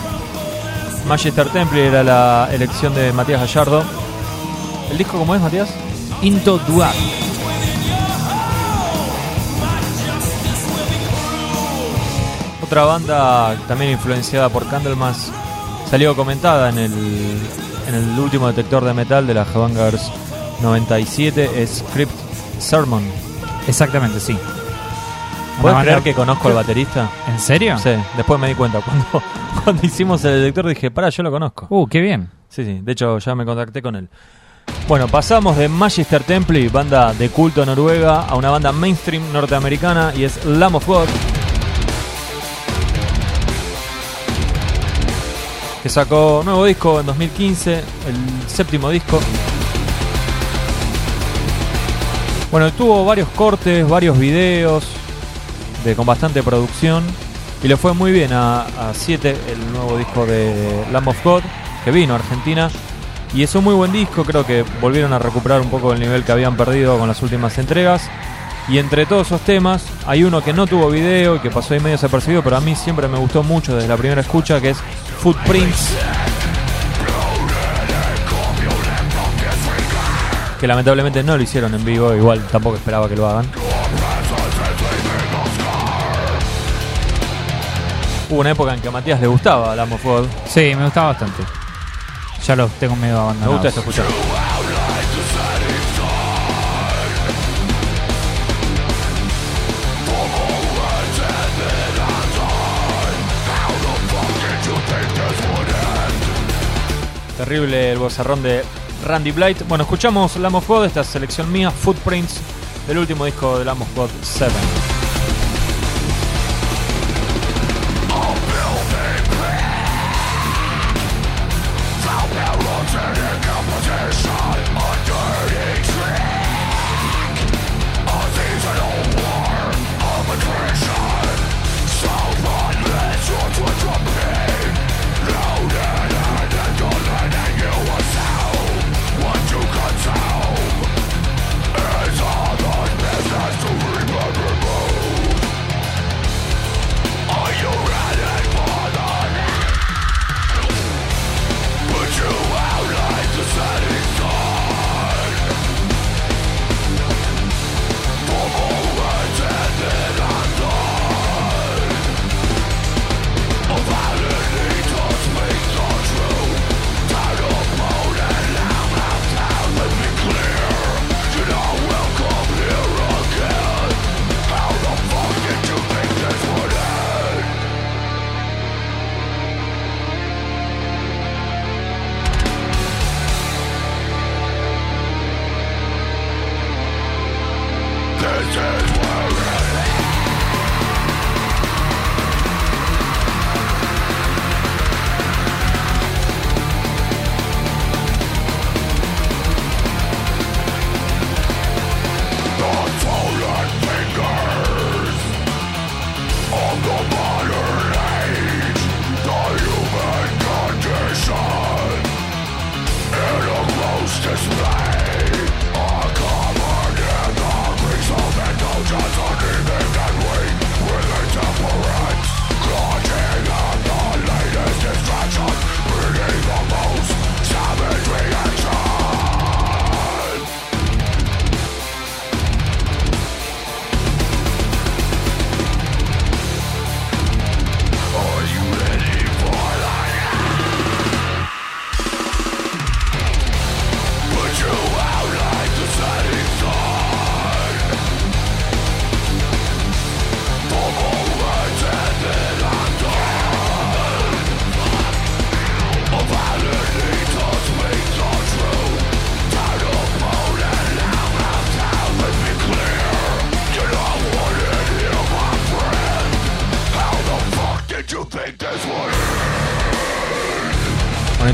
Magister Temple era la elección de Matías Gallardo. ¿El disco cómo es, Matías? Into Duat. Otra banda también influenciada por Candlemas salió comentada en el, en el último detector de metal de la Headbangers 97 es Crypt Sermon. Exactamente, sí. ¿Puedes creer que conozco al baterista? ¿En serio? Sí, después me di cuenta. Cuando, cuando hicimos el detector dije, para, yo lo conozco. Uh, qué bien. Sí, sí, de hecho ya me contacté con él. Bueno, pasamos de Magister Temple, banda de culto noruega, a una banda mainstream norteamericana y es Lamb of God. que sacó nuevo disco en 2015, el séptimo disco. Bueno, tuvo varios cortes, varios videos con bastante producción y le fue muy bien a 7, el nuevo disco de Lamb of God, que vino a Argentina. Y es un muy buen disco, creo que volvieron a recuperar un poco el nivel que habían perdido con las últimas entregas. Y entre todos esos temas, hay uno que no tuvo video y que pasó ahí medio desapercibido, pero a mí siempre me gustó mucho desde la primera escucha, que es Footprints. Que lamentablemente no lo hicieron en vivo, igual tampoco esperaba que lo hagan. Hubo una época en que a Matías le gustaba of God. Sí, me gustaba bastante. Ya los tengo medio Me abandonados. gusta esto escuchar. Terrible el bozarrón de Randy Blight. Bueno, escuchamos Lamb of God, esta selección mía, Footprints, del último disco de Lamb of God 7.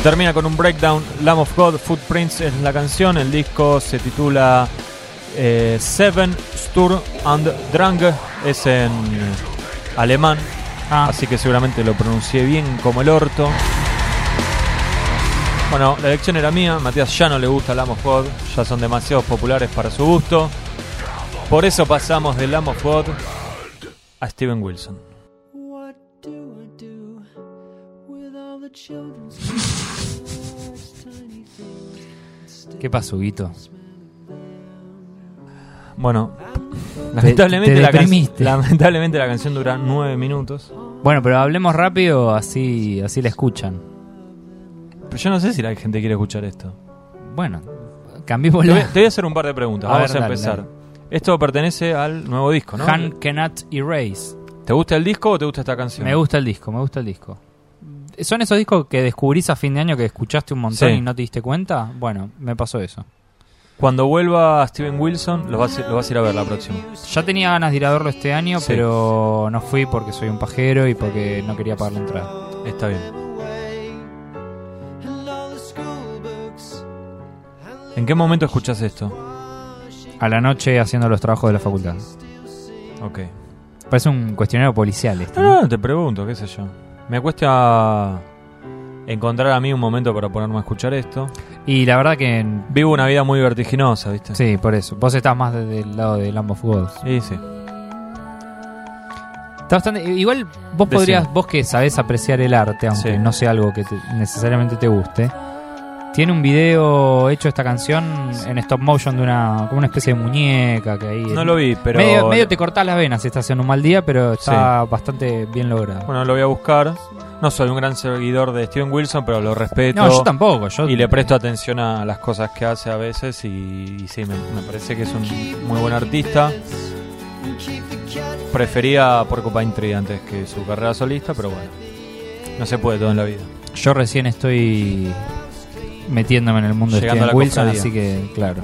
Termina con un breakdown. Lamb of God, Footprints es la canción. El disco se titula eh, Seven Stur and Drang. Es en alemán. Ah, Así que seguramente lo pronuncié bien como el orto. Bueno, la elección era mía. Matías ya no le gusta Lamb of God. Ya son demasiado populares para su gusto. Por eso pasamos de Lamb of God a Steven Wilson. ¿Qué pasó, Guito? Bueno, lamentablemente, te la, deprimiste. lamentablemente la canción dura nueve minutos. Bueno, pero hablemos rápido, así, así la escuchan. Pero yo no sé si la gente quiere escuchar esto. Bueno, Te voy, cambiémosla. te voy a hacer un par de preguntas. A Vamos ver, a dale, empezar. dale. Esto pertenece al nuevo disco, ¿no? Han Cannot Erase. ¿Te gusta el disco o te gusta esta canción? Me gusta el disco, me gusta el disco. ¿Son esos discos que descubrís a fin de año que escuchaste un montón y no te diste cuenta? Bueno, me pasó eso. Cuando vuelva Steven Wilson, lo vas, a ir a ver la próxima. Ya tenía ganas de ir a verlo este año, pero no fui porque soy un pajero y porque no quería pagar la entrada. Está bien. ¿En qué momento escuchas esto? A la noche haciendo los trabajos de la facultad. Ok. Parece un cuestionario policial este. No, te pregunto, qué sé yo. Me cuesta encontrar a mí un momento para ponerme a escuchar esto. Y la verdad que Vivo una vida muy vertiginosa, ¿viste? sí, por eso. Vos estás más desde el lado de Lamb of God. Sí, sí. Está bastante. Igual vos Decime. podrías, vos que sabés apreciar el arte, aunque Sí. no sea algo que te- necesariamente te guste. Tiene un video hecho esta canción en stop motion de una como una especie de muñeca que ahí No lo vi, pero... medio, medio te cortás las venas si estás en un mal día, pero está bastante bien logrado. Bueno, lo voy a buscar. No soy un gran seguidor de Steven Wilson, pero lo respeto. no, yo tampoco. Yo Y le presto atención a las cosas que hace a veces y, y sí, me, me parece que es un muy buen artista. Prefería Porcupine Tree antes que su carrera solista, pero bueno, no se puede todo en la vida. Yo recién estoy metiéndome en el mundo de Llegando a Steven Wilson, cofradía. así que, claro,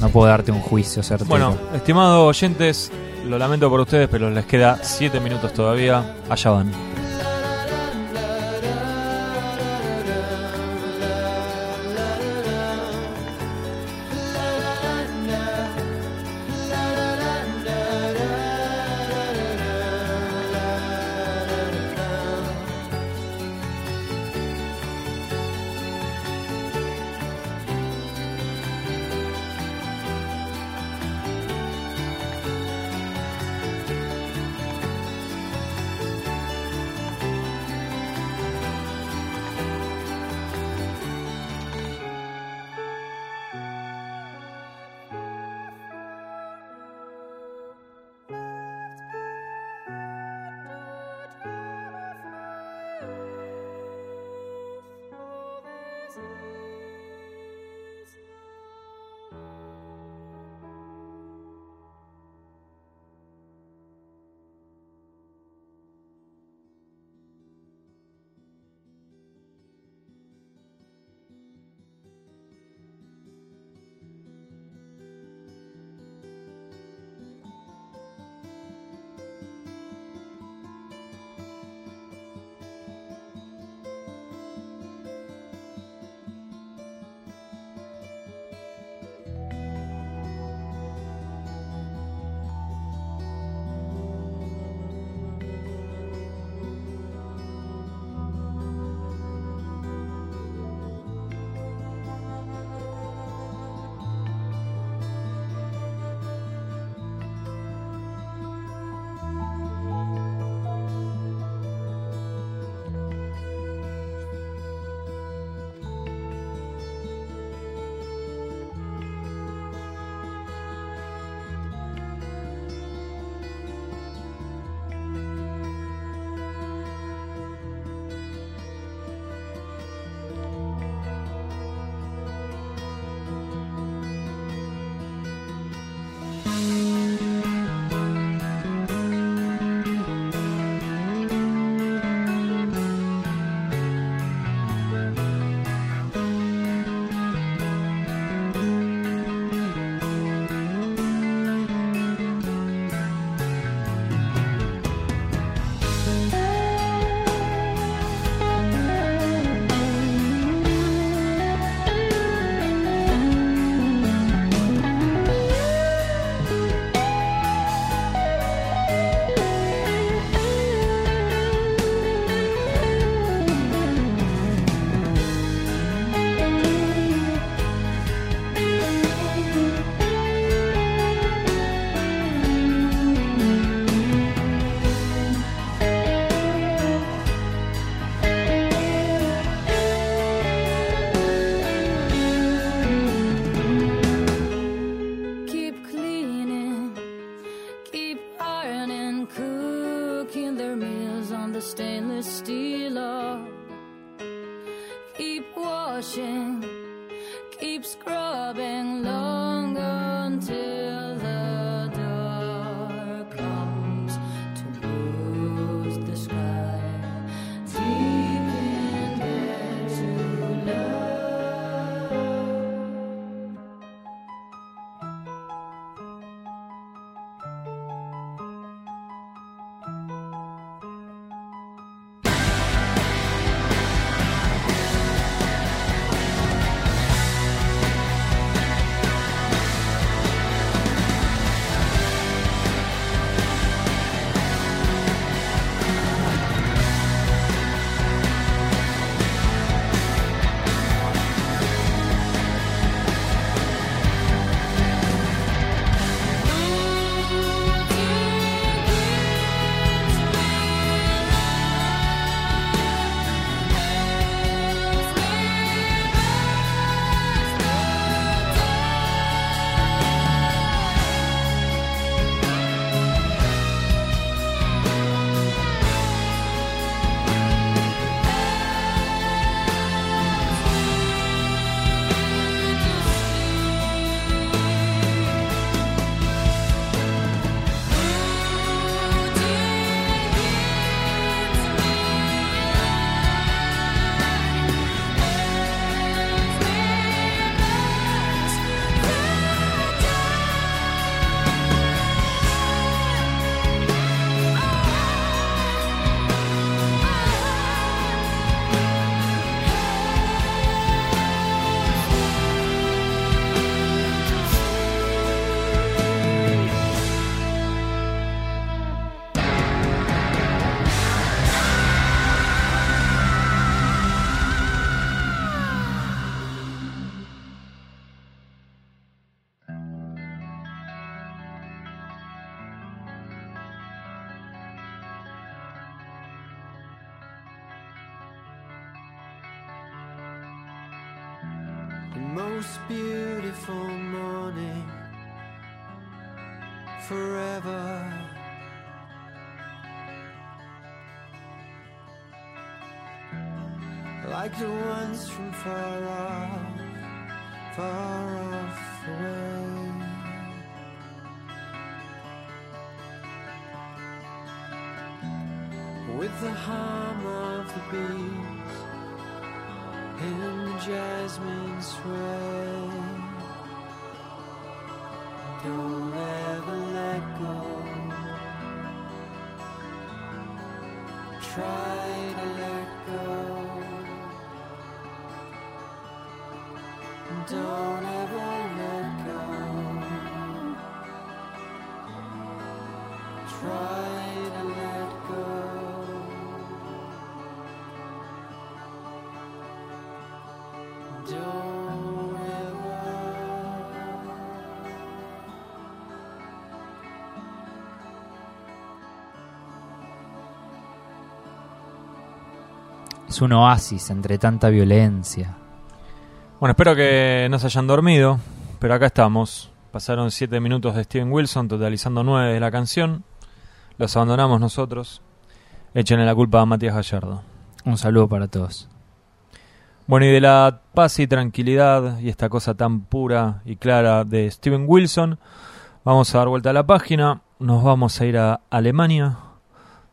no puedo darte un juicio certero. Bueno, estimados oyentes, lo lamento por ustedes, pero les queda 7 minutos todavía. Allá van. Far Don't ever let go. Try to let go. Don't ever. Es un oasis entre tanta violencia. Bueno, espero que no se hayan dormido, pero acá estamos. Pasaron 7 minutos de Steven Wilson, totalizando 9 de la canción. Los abandonamos nosotros. Échenle la culpa a Matías Gallardo. Un saludo para todos. Bueno, y de la paz y tranquilidad y esta cosa tan pura y clara de Steven Wilson, vamos a dar vuelta a la página. Nos vamos a ir a Alemania,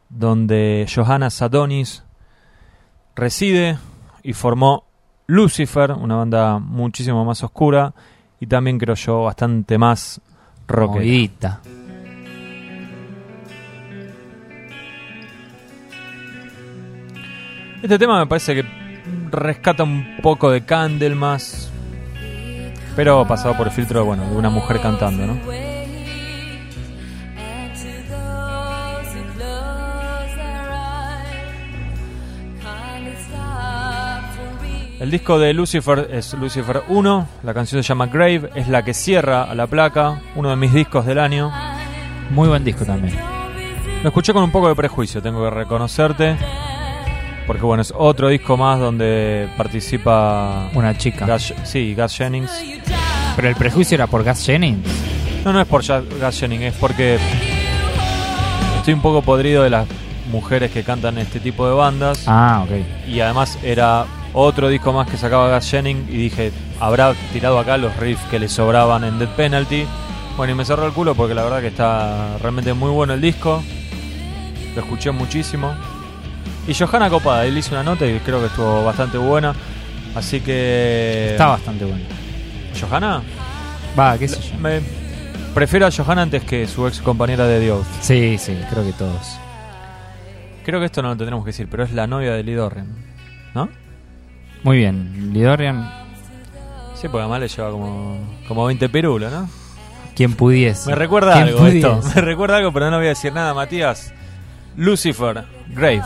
donde Johanna Sadonis reside y formó Lucifer, una banda muchísimo más oscura y también creo yo bastante más rockera. Este tema me parece que rescata un poco de Candlemas, pero pasado por el filtro bueno, de una mujer cantando, ¿no? El disco de Lucifer es Lucifer 1, la canción se llama Grave, es la que cierra a la placa, uno de mis discos del año. Muy buen disco también. Lo escuché con un poco de prejuicio, tengo que reconocerte, porque bueno, es otro disco más donde participa Una chica. Gus, sí, Gus Jennings. Pero el prejuicio era por Gus Jennings. No, no es por Gus Jennings, es porque estoy un poco podrido de las mujeres que cantan este tipo de bandas. Ah, ok. Y además era otro disco más que sacaba Gus Jennings y dije, habrá tirado acá los riffs que le sobraban en Dead Penalty. Bueno, y me cerró el culo porque la verdad que está realmente muy bueno el disco. Lo escuché muchísimo. Y Johanna Copada, él hizo una nota y creo que estuvo bastante buena. Así que... Está bastante bueno. ¿Johanna? Va, qué sé yo. Me prefiero a Johanna antes que su ex compañera de Dios. Sí, sí, creo que todos. Creo que esto no lo tendremos que decir, pero es la novia de Lidorren. ¿No? Muy bien. Lidorian, Sí, porque además le lleva como, como 20 perulos, ¿no? quien pudiese. Me recuerda algo esto. pudiese. Me recuerda algo, pero no voy a decir nada, Matías. Lucifer, Grave.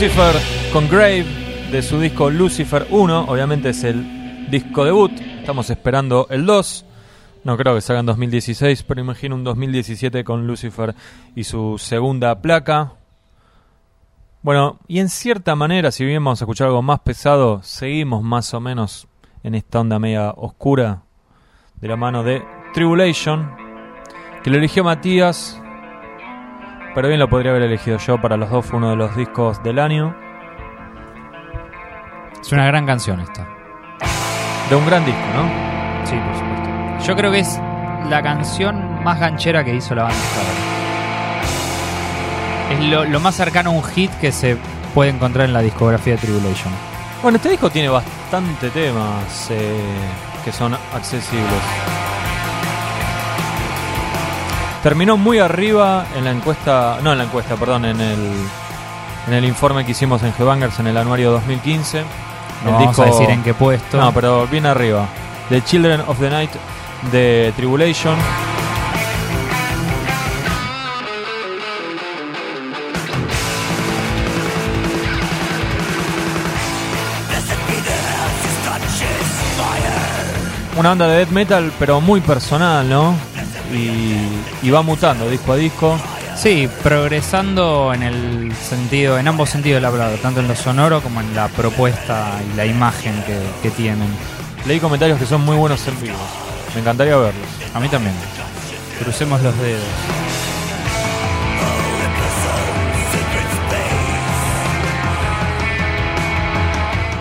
Lucifer con Grave de su disco Lucifer 1, obviamente es el disco debut, estamos esperando el 2, no creo que salga en 2016, pero imagino un 2017 con Lucifer y su segunda placa. Bueno, y en cierta manera, si bien vamos a escuchar algo más pesado, seguimos más o menos en esta onda media oscura de la mano de Tribulation, que lo eligió Matías, pero bien lo podría haber elegido yo, para los dos fue uno de los discos del año, Es una gran canción esta. de un gran disco, ¿no? Sí, por supuesto. Yo creo que es la canción más ganchera que hizo la banda. Es lo, lo más cercano a un hit que se puede encontrar en la discografía de Tribulation. Bueno, este disco tiene bastante temas eh, que son accesibles. Terminó muy arriba en la encuesta, no en la encuesta, perdón, en el, en el informe que hicimos en Headbangers en el anuario 2015. No vamos a decir en qué puesto. No, pero bien arriba. The Children of the Night de Tribulation. Una banda de death metal, pero muy personal, ¿no? Y, y va mutando disco a disco. Sí, progresando en el sentido, en ambos sentidos de la palabra, tanto en lo sonoro como en la propuesta y la imagen que, que tienen. Leí comentarios que son muy buenos en vivo. Me encantaría verlos. A mí también. Crucemos los dedos.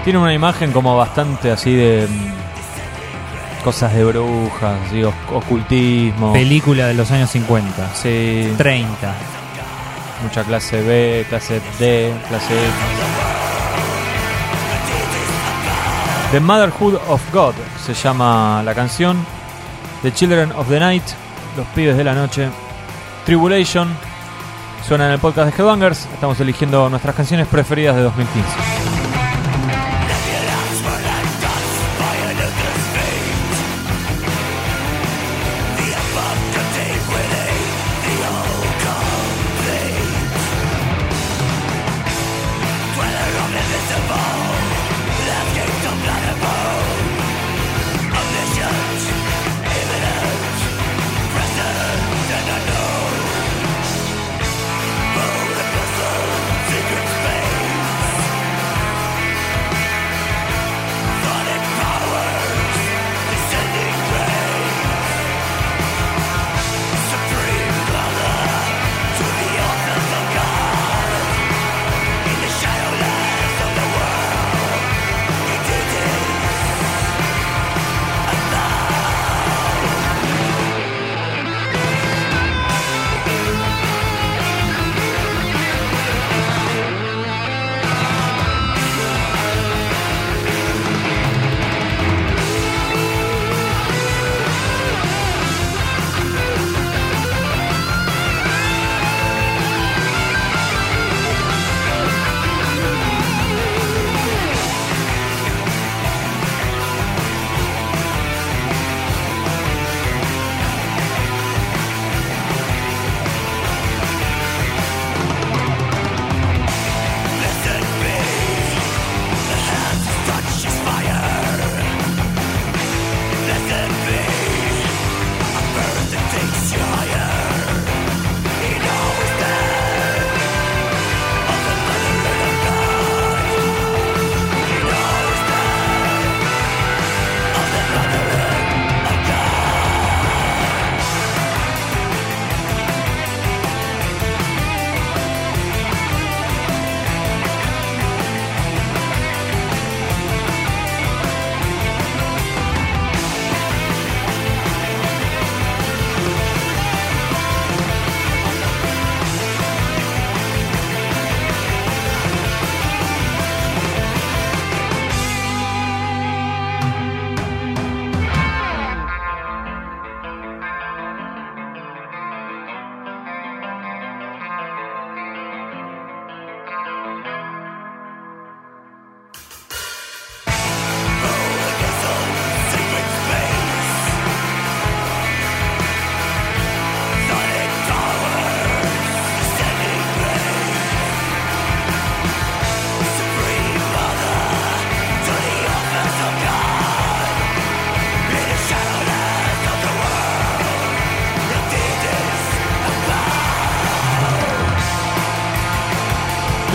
Tiene una imagen como bastante así de cosas de brujas, ocultismo. Película de los años 50. Sí, 30. mucha clase B, clase D, clase X. The Motherhood of God se llama la canción. The Children of the Night, Los Pibes de la Noche. Tribulation, suena en el podcast de Headbangers. Estamos eligiendo nuestras canciones preferidas de 2015.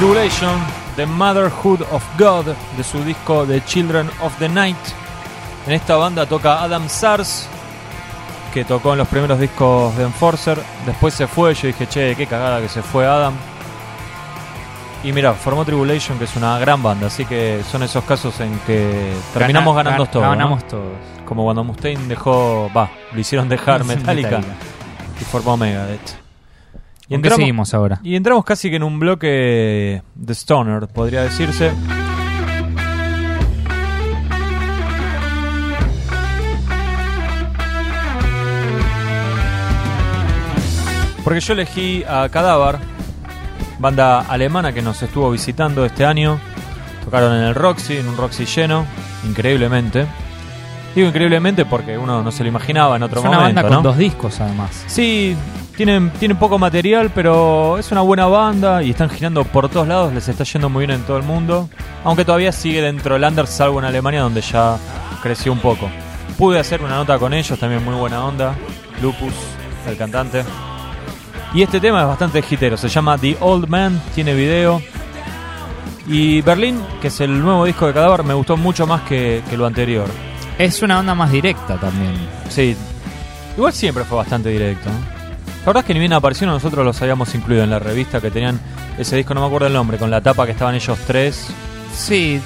Tribulation, The Motherhood of God, de su disco The Children of the Night. En esta banda toca Adam Sars, que tocó en los primeros discos de Enforcer. Después se fue, yo dije, che, qué cagada que se fue Adam. Y mira, formó Tribulation, que es una gran banda, así que son esos casos en que terminamos Gana- ganando gan- todo. ¿no? Ganamos todos. Como cuando Mustaine dejó, va, lo hicieron dejar Metallica, Metallica. y formó Megadeth. Y ¿En qué entramos, seguimos ahora? y entramos casi que en un bloque de Stoner, podría decirse. Porque yo elegí a Cadáver, banda alemana que nos estuvo visitando este año. Tocaron en el Roxy, en un Roxy lleno, increíblemente. Digo increíblemente porque uno no se lo imaginaba en otro Es una momento. banda con ¿no? dos discos además. Sí, tienen, tienen poco material, pero es una buena banda y están girando por todos lados, les está yendo muy bien en todo el mundo. Aunque todavía sigue dentro del under, salvo en Alemania, donde ya creció un poco. Pude hacer una nota con ellos, también muy buena onda. Lupus, el cantante. Y este tema es bastante hitero, se llama The Old Man, tiene video. Y Berlín, que es el nuevo disco de Cadáver, me gustó mucho más que, que lo anterior. Es una onda más directa también. Sí, igual siempre fue bastante directo. ¿no? La verdad es que ni bien aparecieron, nosotros los habíamos incluido en la revista que tenían ese disco, no me acuerdo el nombre, con la tapa que estaban ellos tres. Sí,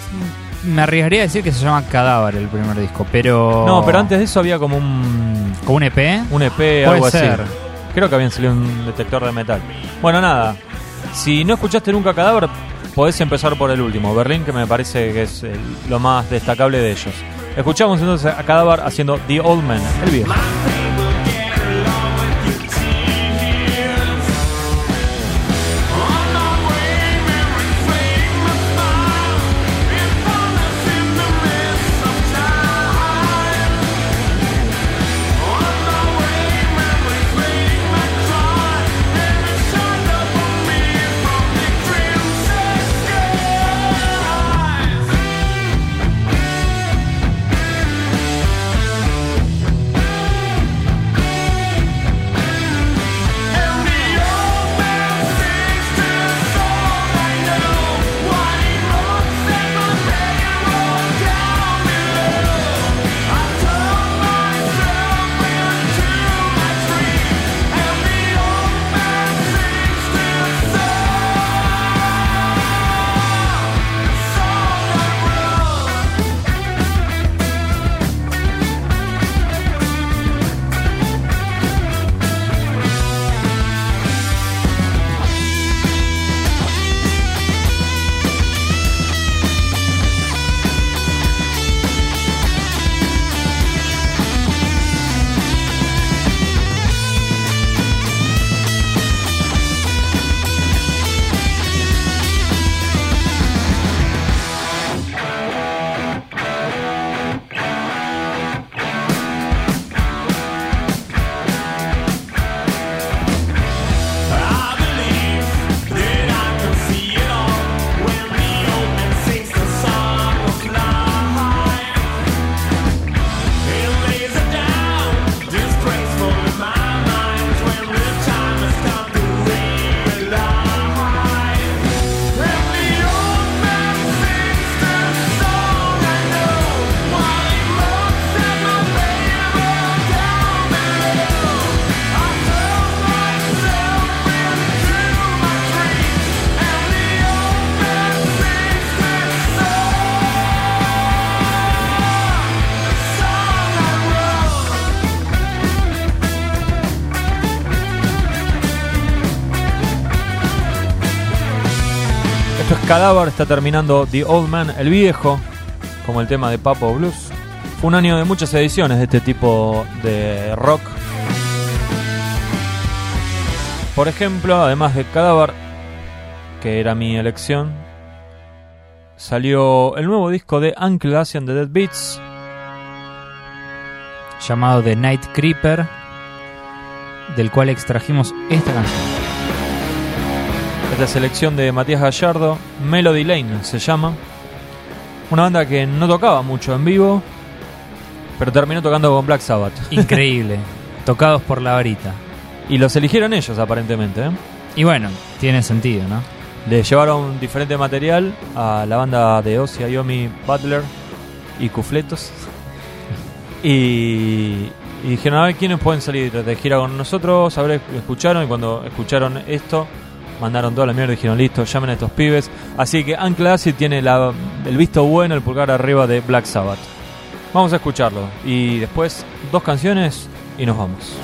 me arriesgaría a decir que se llama Cadáver el primer disco, pero... No, pero antes de eso había como un, ¿Con un EP? un EP, Puede algo ser. así. Creo que habían salido un detector de metal. Bueno, nada. Si no escuchaste nunca Cadáver, podés empezar por el último, Berlín, que me parece que es el- lo más destacable de ellos. Escuchamos entonces a Cadáver haciendo The Old Man, el viejo. Cadáver, está terminando The Old Man, el viejo, como el tema de Papo Blues. Un año de muchas ediciones de este tipo de rock. Por ejemplo, además de Cadáver, que era mi elección, salió el nuevo disco de Uncle Asian de Dead Beats. Llamado The Night Creeper, del cual extrajimos esta canción. Esta selección de Matías Gallardo, Melody Lane se llama. Una banda que no tocaba mucho en vivo, pero terminó tocando con Black Sabbath. Increíble. Tocados por la varita. Y los eligieron ellos, aparentemente. ¿eh? Y bueno, tiene sentido, ¿no? Le llevaron diferente material a la banda de Ozzy, Ayomi, Butler y Cufletos. Y, y dijeron, a ver quiénes pueden salir de gira con nosotros. A ver, escucharon y cuando escucharon esto, mandaron toda la mierda y dijeron, listo, llamen a estos pibes. Así que Ankle Acid tiene el visto bueno, el pulgar arriba de Black Sabbath. Vamos a escucharlo. Y después dos canciones y nos vamos.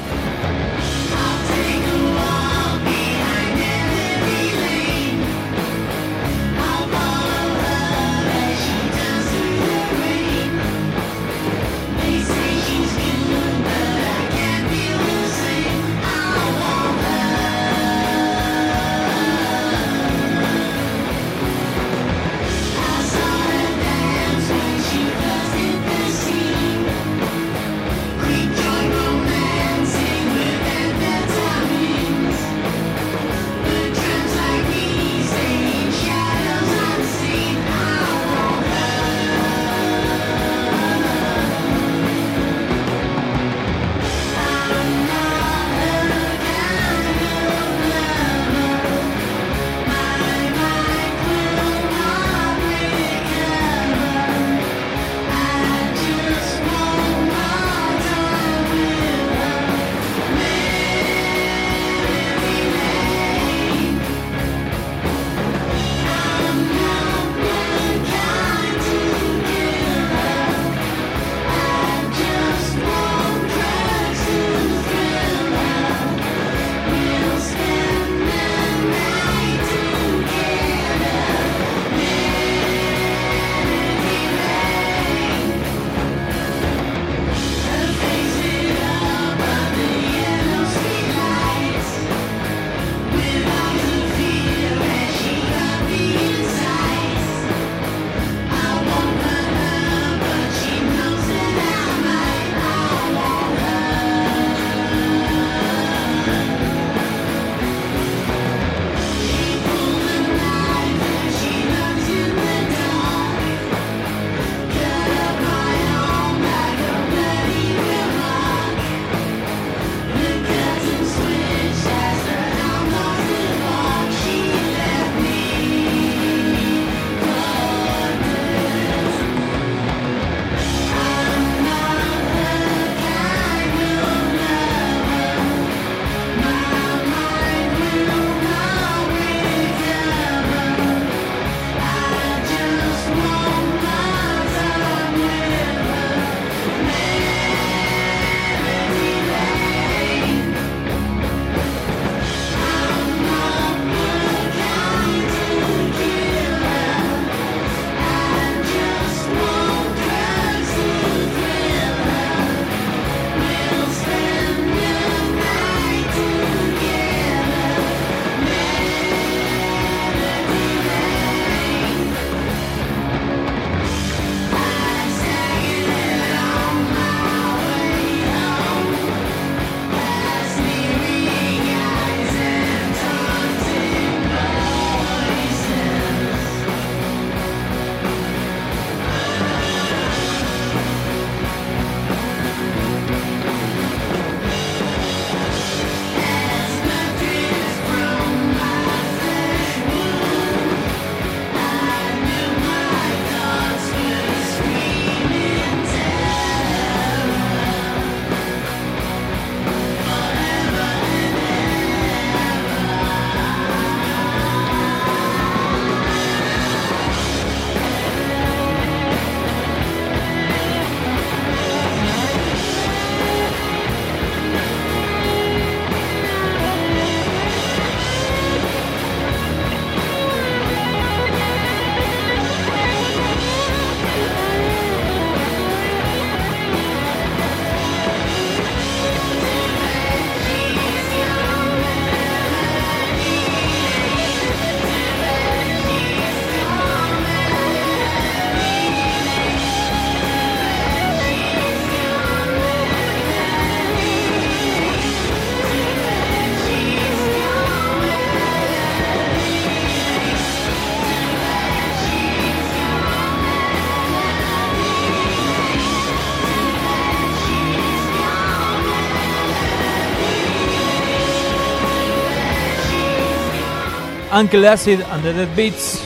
Uncle Acid and the Dead Beats,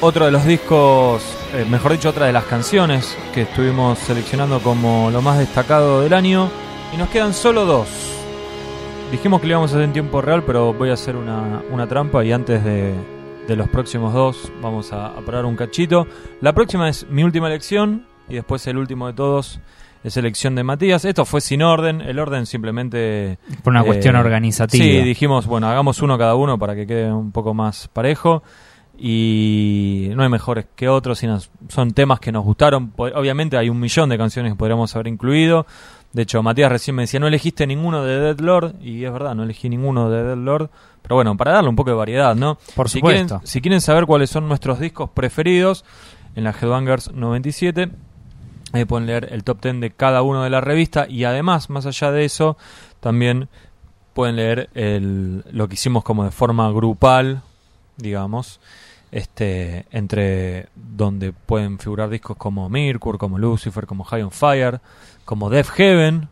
otro de los discos, eh, mejor dicho, otra de las canciones que estuvimos seleccionando como lo más destacado del año. Y nos quedan solo dos. Dijimos que lo íbamos a hacer en tiempo real, pero voy a hacer una, trampa y antes de, de los próximos dos vamos a, a parar un cachito. La próxima es mi última elección y después el último de todos es elección de Matías. Esto fue sin orden, el orden simplemente... Por una eh, cuestión organizativa. Sí, dijimos, bueno, hagamos uno cada uno para que quede un poco más parejo. Y no hay mejores que otros, sino son temas que nos gustaron. Obviamente hay un millón de canciones que podríamos haber incluido. De hecho, Matías recién me decía, no elegiste ninguno de Dead Lord. Y es verdad, no elegí ninguno de Dead Lord. Pero bueno, para darle un poco de variedad, ¿no? Por si supuesto. Quieren, si quieren saber cuáles son nuestros discos preferidos en la Headbangers 97, ahí pueden leer el top 10 de cada uno de la revista. Y además, más allá de eso, también pueden leer el, lo que hicimos como de forma grupal, digamos, este entre donde pueden figurar discos como Mirkur, como Lucifer, como High on Fire, como Death Heaven.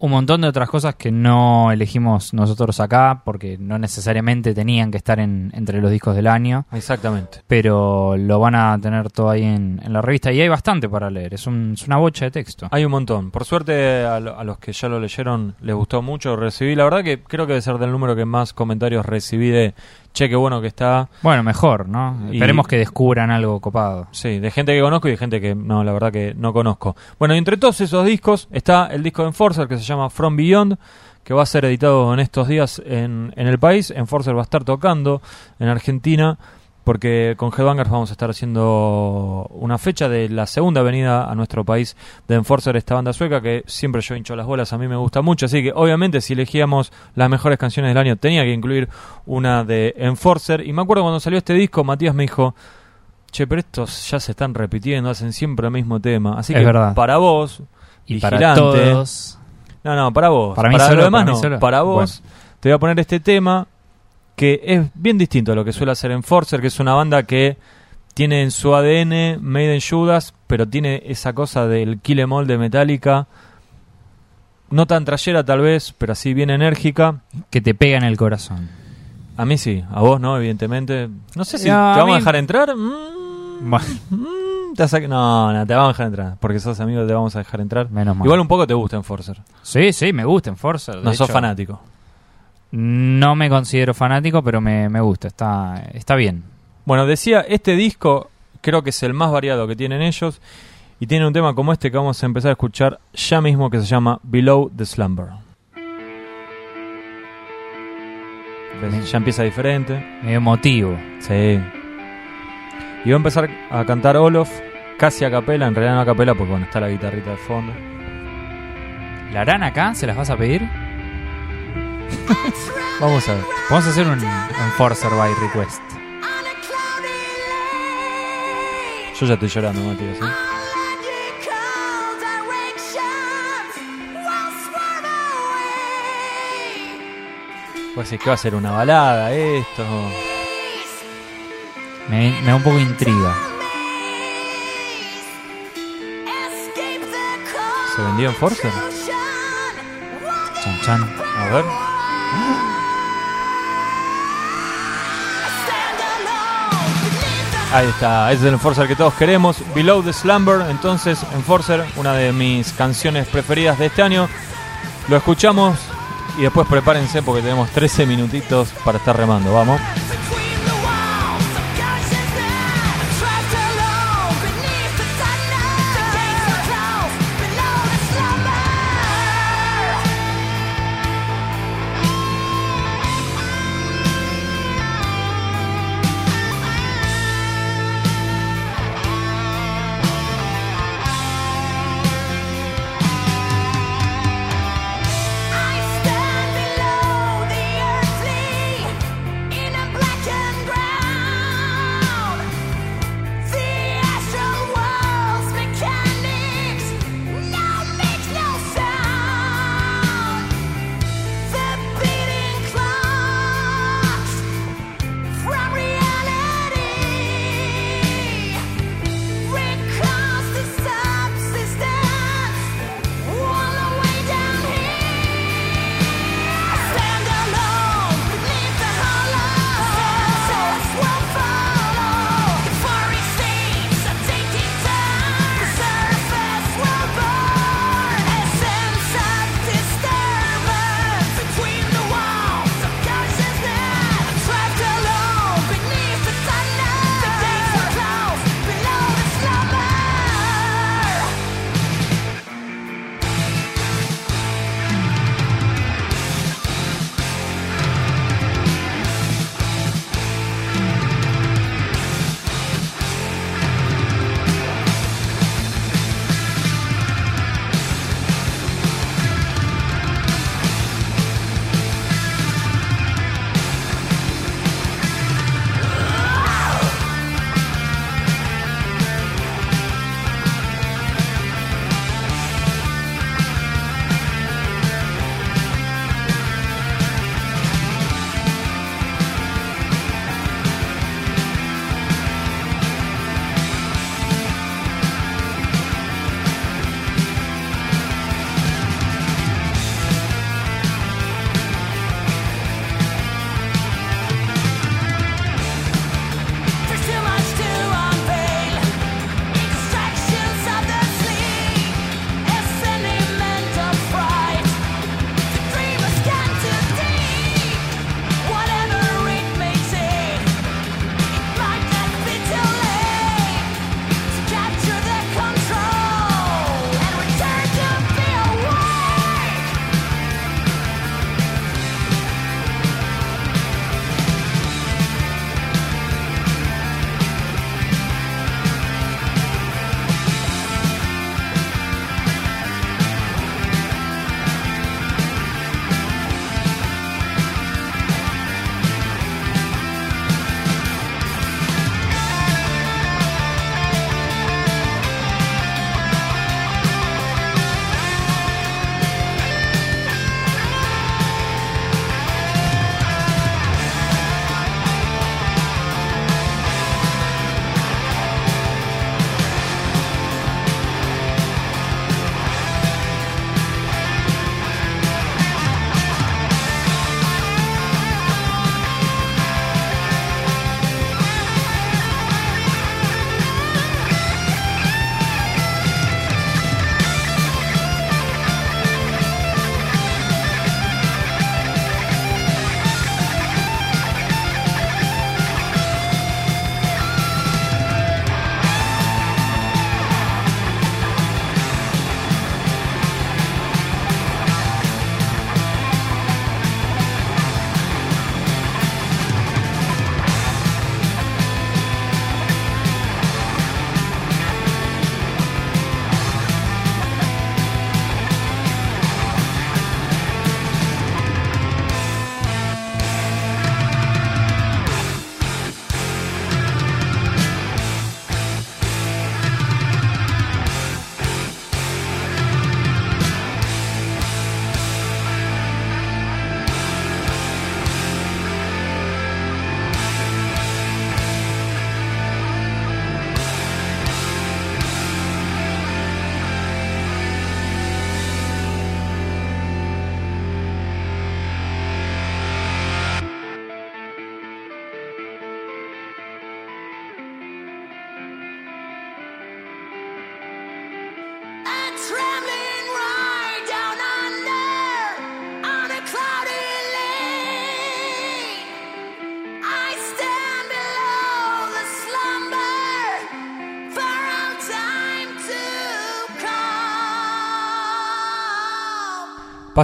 Un montón de otras cosas que no elegimos nosotros acá porque no necesariamente tenían que estar en, entre los discos del año. Exactamente. Pero lo van a tener todo ahí en, en la revista y hay bastante para leer. Es, un- es una bocha de texto. Hay un montón. Por suerte a, lo- a los que ya lo leyeron les gustó mucho. Recibí, la verdad que creo que debe ser del número que más comentarios recibí de che, qué bueno que está. Bueno, mejor, ¿no? Y- Esperemos que descubran algo copado. Sí, de gente que conozco y de gente que no, la verdad que no conozco. Bueno, y entre todos esos discos está el disco de Enforcer que se llama From Beyond, que va a ser editado en estos días en, en el país. Enforcer va a estar tocando en Argentina, porque con Headbangers vamos a estar haciendo una fecha de la segunda venida a nuestro país de Enforcer, esta banda sueca que siempre yo hincho las bolas, a mí me gusta mucho. Así que obviamente si elegíamos las mejores canciones del año tenía que incluir una de Enforcer. Y me acuerdo cuando salió este disco, Matías me dijo... Che, pero estos ya se están repitiendo, hacen siempre el mismo tema. Así Es que verdad. para vos, Y para vigilante, todos. No, no, para vos. Para mí lo solo, demás para mí no. Para vos, te voy a poner este tema que es bien distinto a lo que suele hacer Enforcer, que es una banda que tiene en su ADN Made in Judas, pero tiene esa cosa del Kill Em All de Metallica. No tan trayera tal vez, pero así bien enérgica. Que te pega en el corazón. A mí sí, a vos no, evidentemente. No sé si No, te a vamos a mí- dejar entrar. Mm, Bueno, mm, te vas a- No, no, te vamos a dejar entrar. Porque sos amigo, te vamos a dejar entrar. menos mal. Igual un poco te gusta Enforcer. Sí, sí, me gusta Enforcer. de No sos hecho, fanático. No me considero fanático, pero me, me gusta. Está, está bien. Bueno, decía, este disco creo que es el más variado que tienen ellos y tiene un tema como este que vamos a empezar a escuchar ya mismo que se llama Below the Slumber. Ya empieza diferente. Medio emotivo. Sí. Y voy a empezar a cantar Olof casi a capela, en realidad no a capela porque bueno, está la guitarrita de fondo. ¿La harán acá? ¿Se las vas a pedir? Vamos a ver. Vamos a hacer un Enforcer by Request. Yo ya estoy llorando, Matías. ¿eh? Pues que va a ser una balada esto. Me, da un poco intriga. ¿Se vendió en Forcer? Chan, chan. A ver. Ahí está, es el Enforcer que todos queremos. Below the Slumber, entonces Enforcer, una de mis canciones preferidas de este año. Lo escuchamos y después prepárense porque tenemos 13 minutitos para estar remando. Vamos.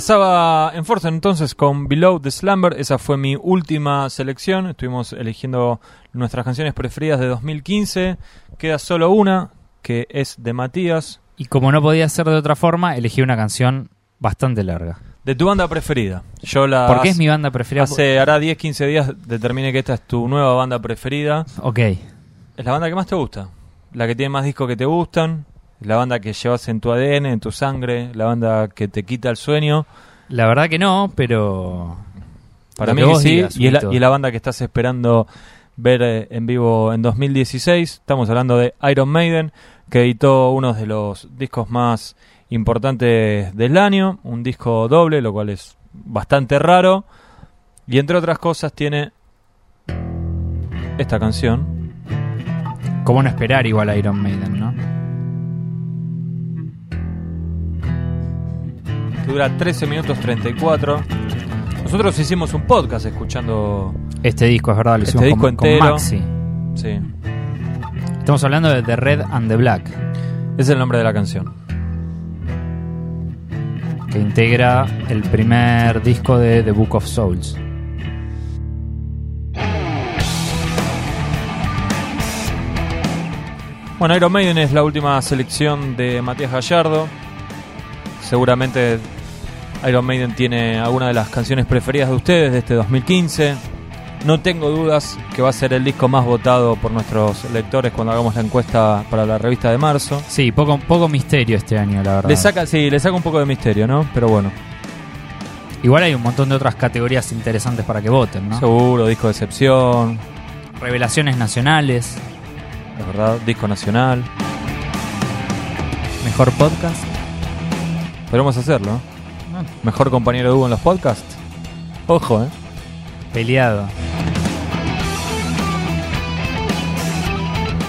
Pasaba en Forza entonces con Below the Slumber, esa fue mi última selección, estuvimos eligiendo nuestras canciones preferidas de 2015, queda solo una, que es de Matías, Y como no podía ser de otra forma, elegí una canción bastante larga. de tu banda preferida. Yo la Porque es hace- mi banda preferida. Hace, hará 10, 15 días determiné que esta es tu nueva banda preferida. Ok. ¿Es la banda que más te gusta? ¿La que tiene más discos que te gustan? ¿La banda que llevas en tu ADN, en tu sangre? ¿La banda que te quita el sueño? La verdad que no, pero. Para mí que sí, digas, y, es la, y es la banda que estás esperando ver eh, en vivo en 2016. Estamos hablando de Iron Maiden, que editó uno de los discos más importantes del año, un disco doble, lo cual es bastante raro. Y entre otras cosas tiene esta canción. ¿Cómo no esperar igual a Iron Maiden, no? Que dura 13 minutos 34. Nosotros hicimos un podcast escuchando. Este disco, es verdad, lo Este hicimos disco con, con entero. Maxi. Sí, Estamos hablando de The Red and the Black, es el nombre de la canción. que integra el primer disco de The Book of Souls. Bueno, Iron Maiden es la última selección de Matías Gallardo. Seguramente Iron Maiden tiene alguna de las canciones preferidas de ustedes de este 2015. No tengo dudas que va a ser el disco más votado por nuestros lectores cuando hagamos la encuesta para la revista de marzo. Sí, poco, poco misterio este año, la verdad. Le saca, sí, le saca un poco de misterio, ¿no? Pero bueno, Igual hay un montón de otras categorías interesantes para que voten, ¿no? seguro, disco de excepción, Revelaciones nacionales, es verdad, disco nacional. mejor podcast. Podemos hacerlo. ¿no? Ah. Mejor compañero de Hugo en los podcasts. Ojo, ¿eh? Peleado.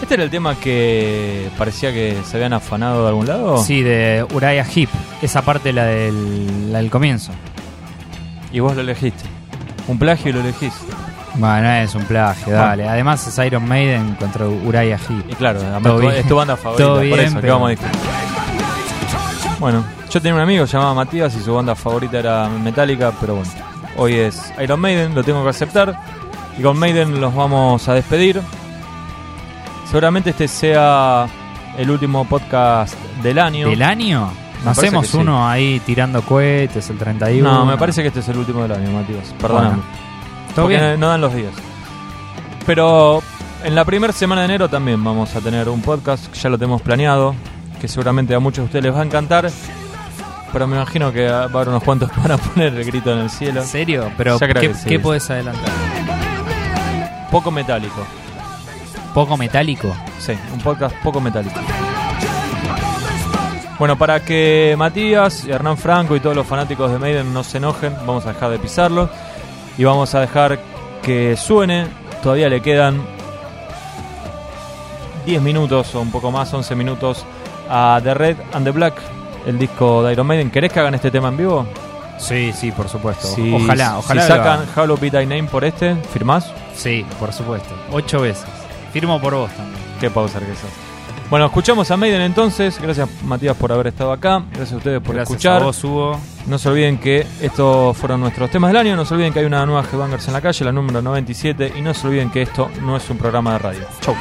¿Este era el tema que parecía que se habían afanado de algún lado? Sí, de Uriah Heep. Esa parte, la del, la del comienzo. Y vos lo elegiste. Un plagio y lo elegís. Bueno, es un plagio, dale. Además es Iron Maiden contra Uriah Heep. Y claro, además es tu banda favorita, por bien, eso, ¿qué pero- vamos a discutir? Bueno, yo tenía un amigo llamado Matías y su banda favorita era Metallica, pero bueno, hoy es Iron Maiden, lo tengo que aceptar. Y con Maiden los vamos a despedir. Seguramente este sea el último podcast del año. ¿Del año? Parece Hacemos sí. uno ahí tirando cohetes el 31. No, me parece que este es el último del año, Matías. Perdóname. Bueno, ¿Todo Porque bien? no- no dan los días. Pero en la primera semana de enero también vamos a tener un podcast, ya lo tenemos planeado, que seguramente a muchos de ustedes les va a encantar. Pero me imagino que va a haber unos cuantos que van a poner el grito en el cielo. ¿En serio? Pero, Ya creo ¿qué, que sí. qué podés adelantar? Poco metálico. ¿Poco metálico? Sí, un podcast poco metálico. Bueno, para que Matías, y Hernán Franco y todos los fanáticos de Maiden no se enojen, vamos a dejar de pisarlo y vamos a dejar que suene. Todavía le quedan 10 minutos o un poco más, 11 minutos a The Red and the Black, el disco de Iron Maiden. ¿Querés que hagan este tema en vivo? Sí, sí, por supuesto. Si- ojalá, ojalá. Si sacan. Hollow Be Thy Name por este, ¿firmás? Sí, por supuesto. Ocho veces. Firmo por vos también. Qué pausa que sos. Bueno, escuchamos a Maiden entonces. Gracias Matías por haber estado acá. Gracias a ustedes por Gracias escuchar. a vos, Hugo. No se olviden que estos fueron nuestros temas del año. No se olviden que hay una nueva Headbangers en la calle, la número 97. Y no se olviden que esto no es un programa de radio. Chau.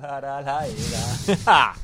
La, la, la, la.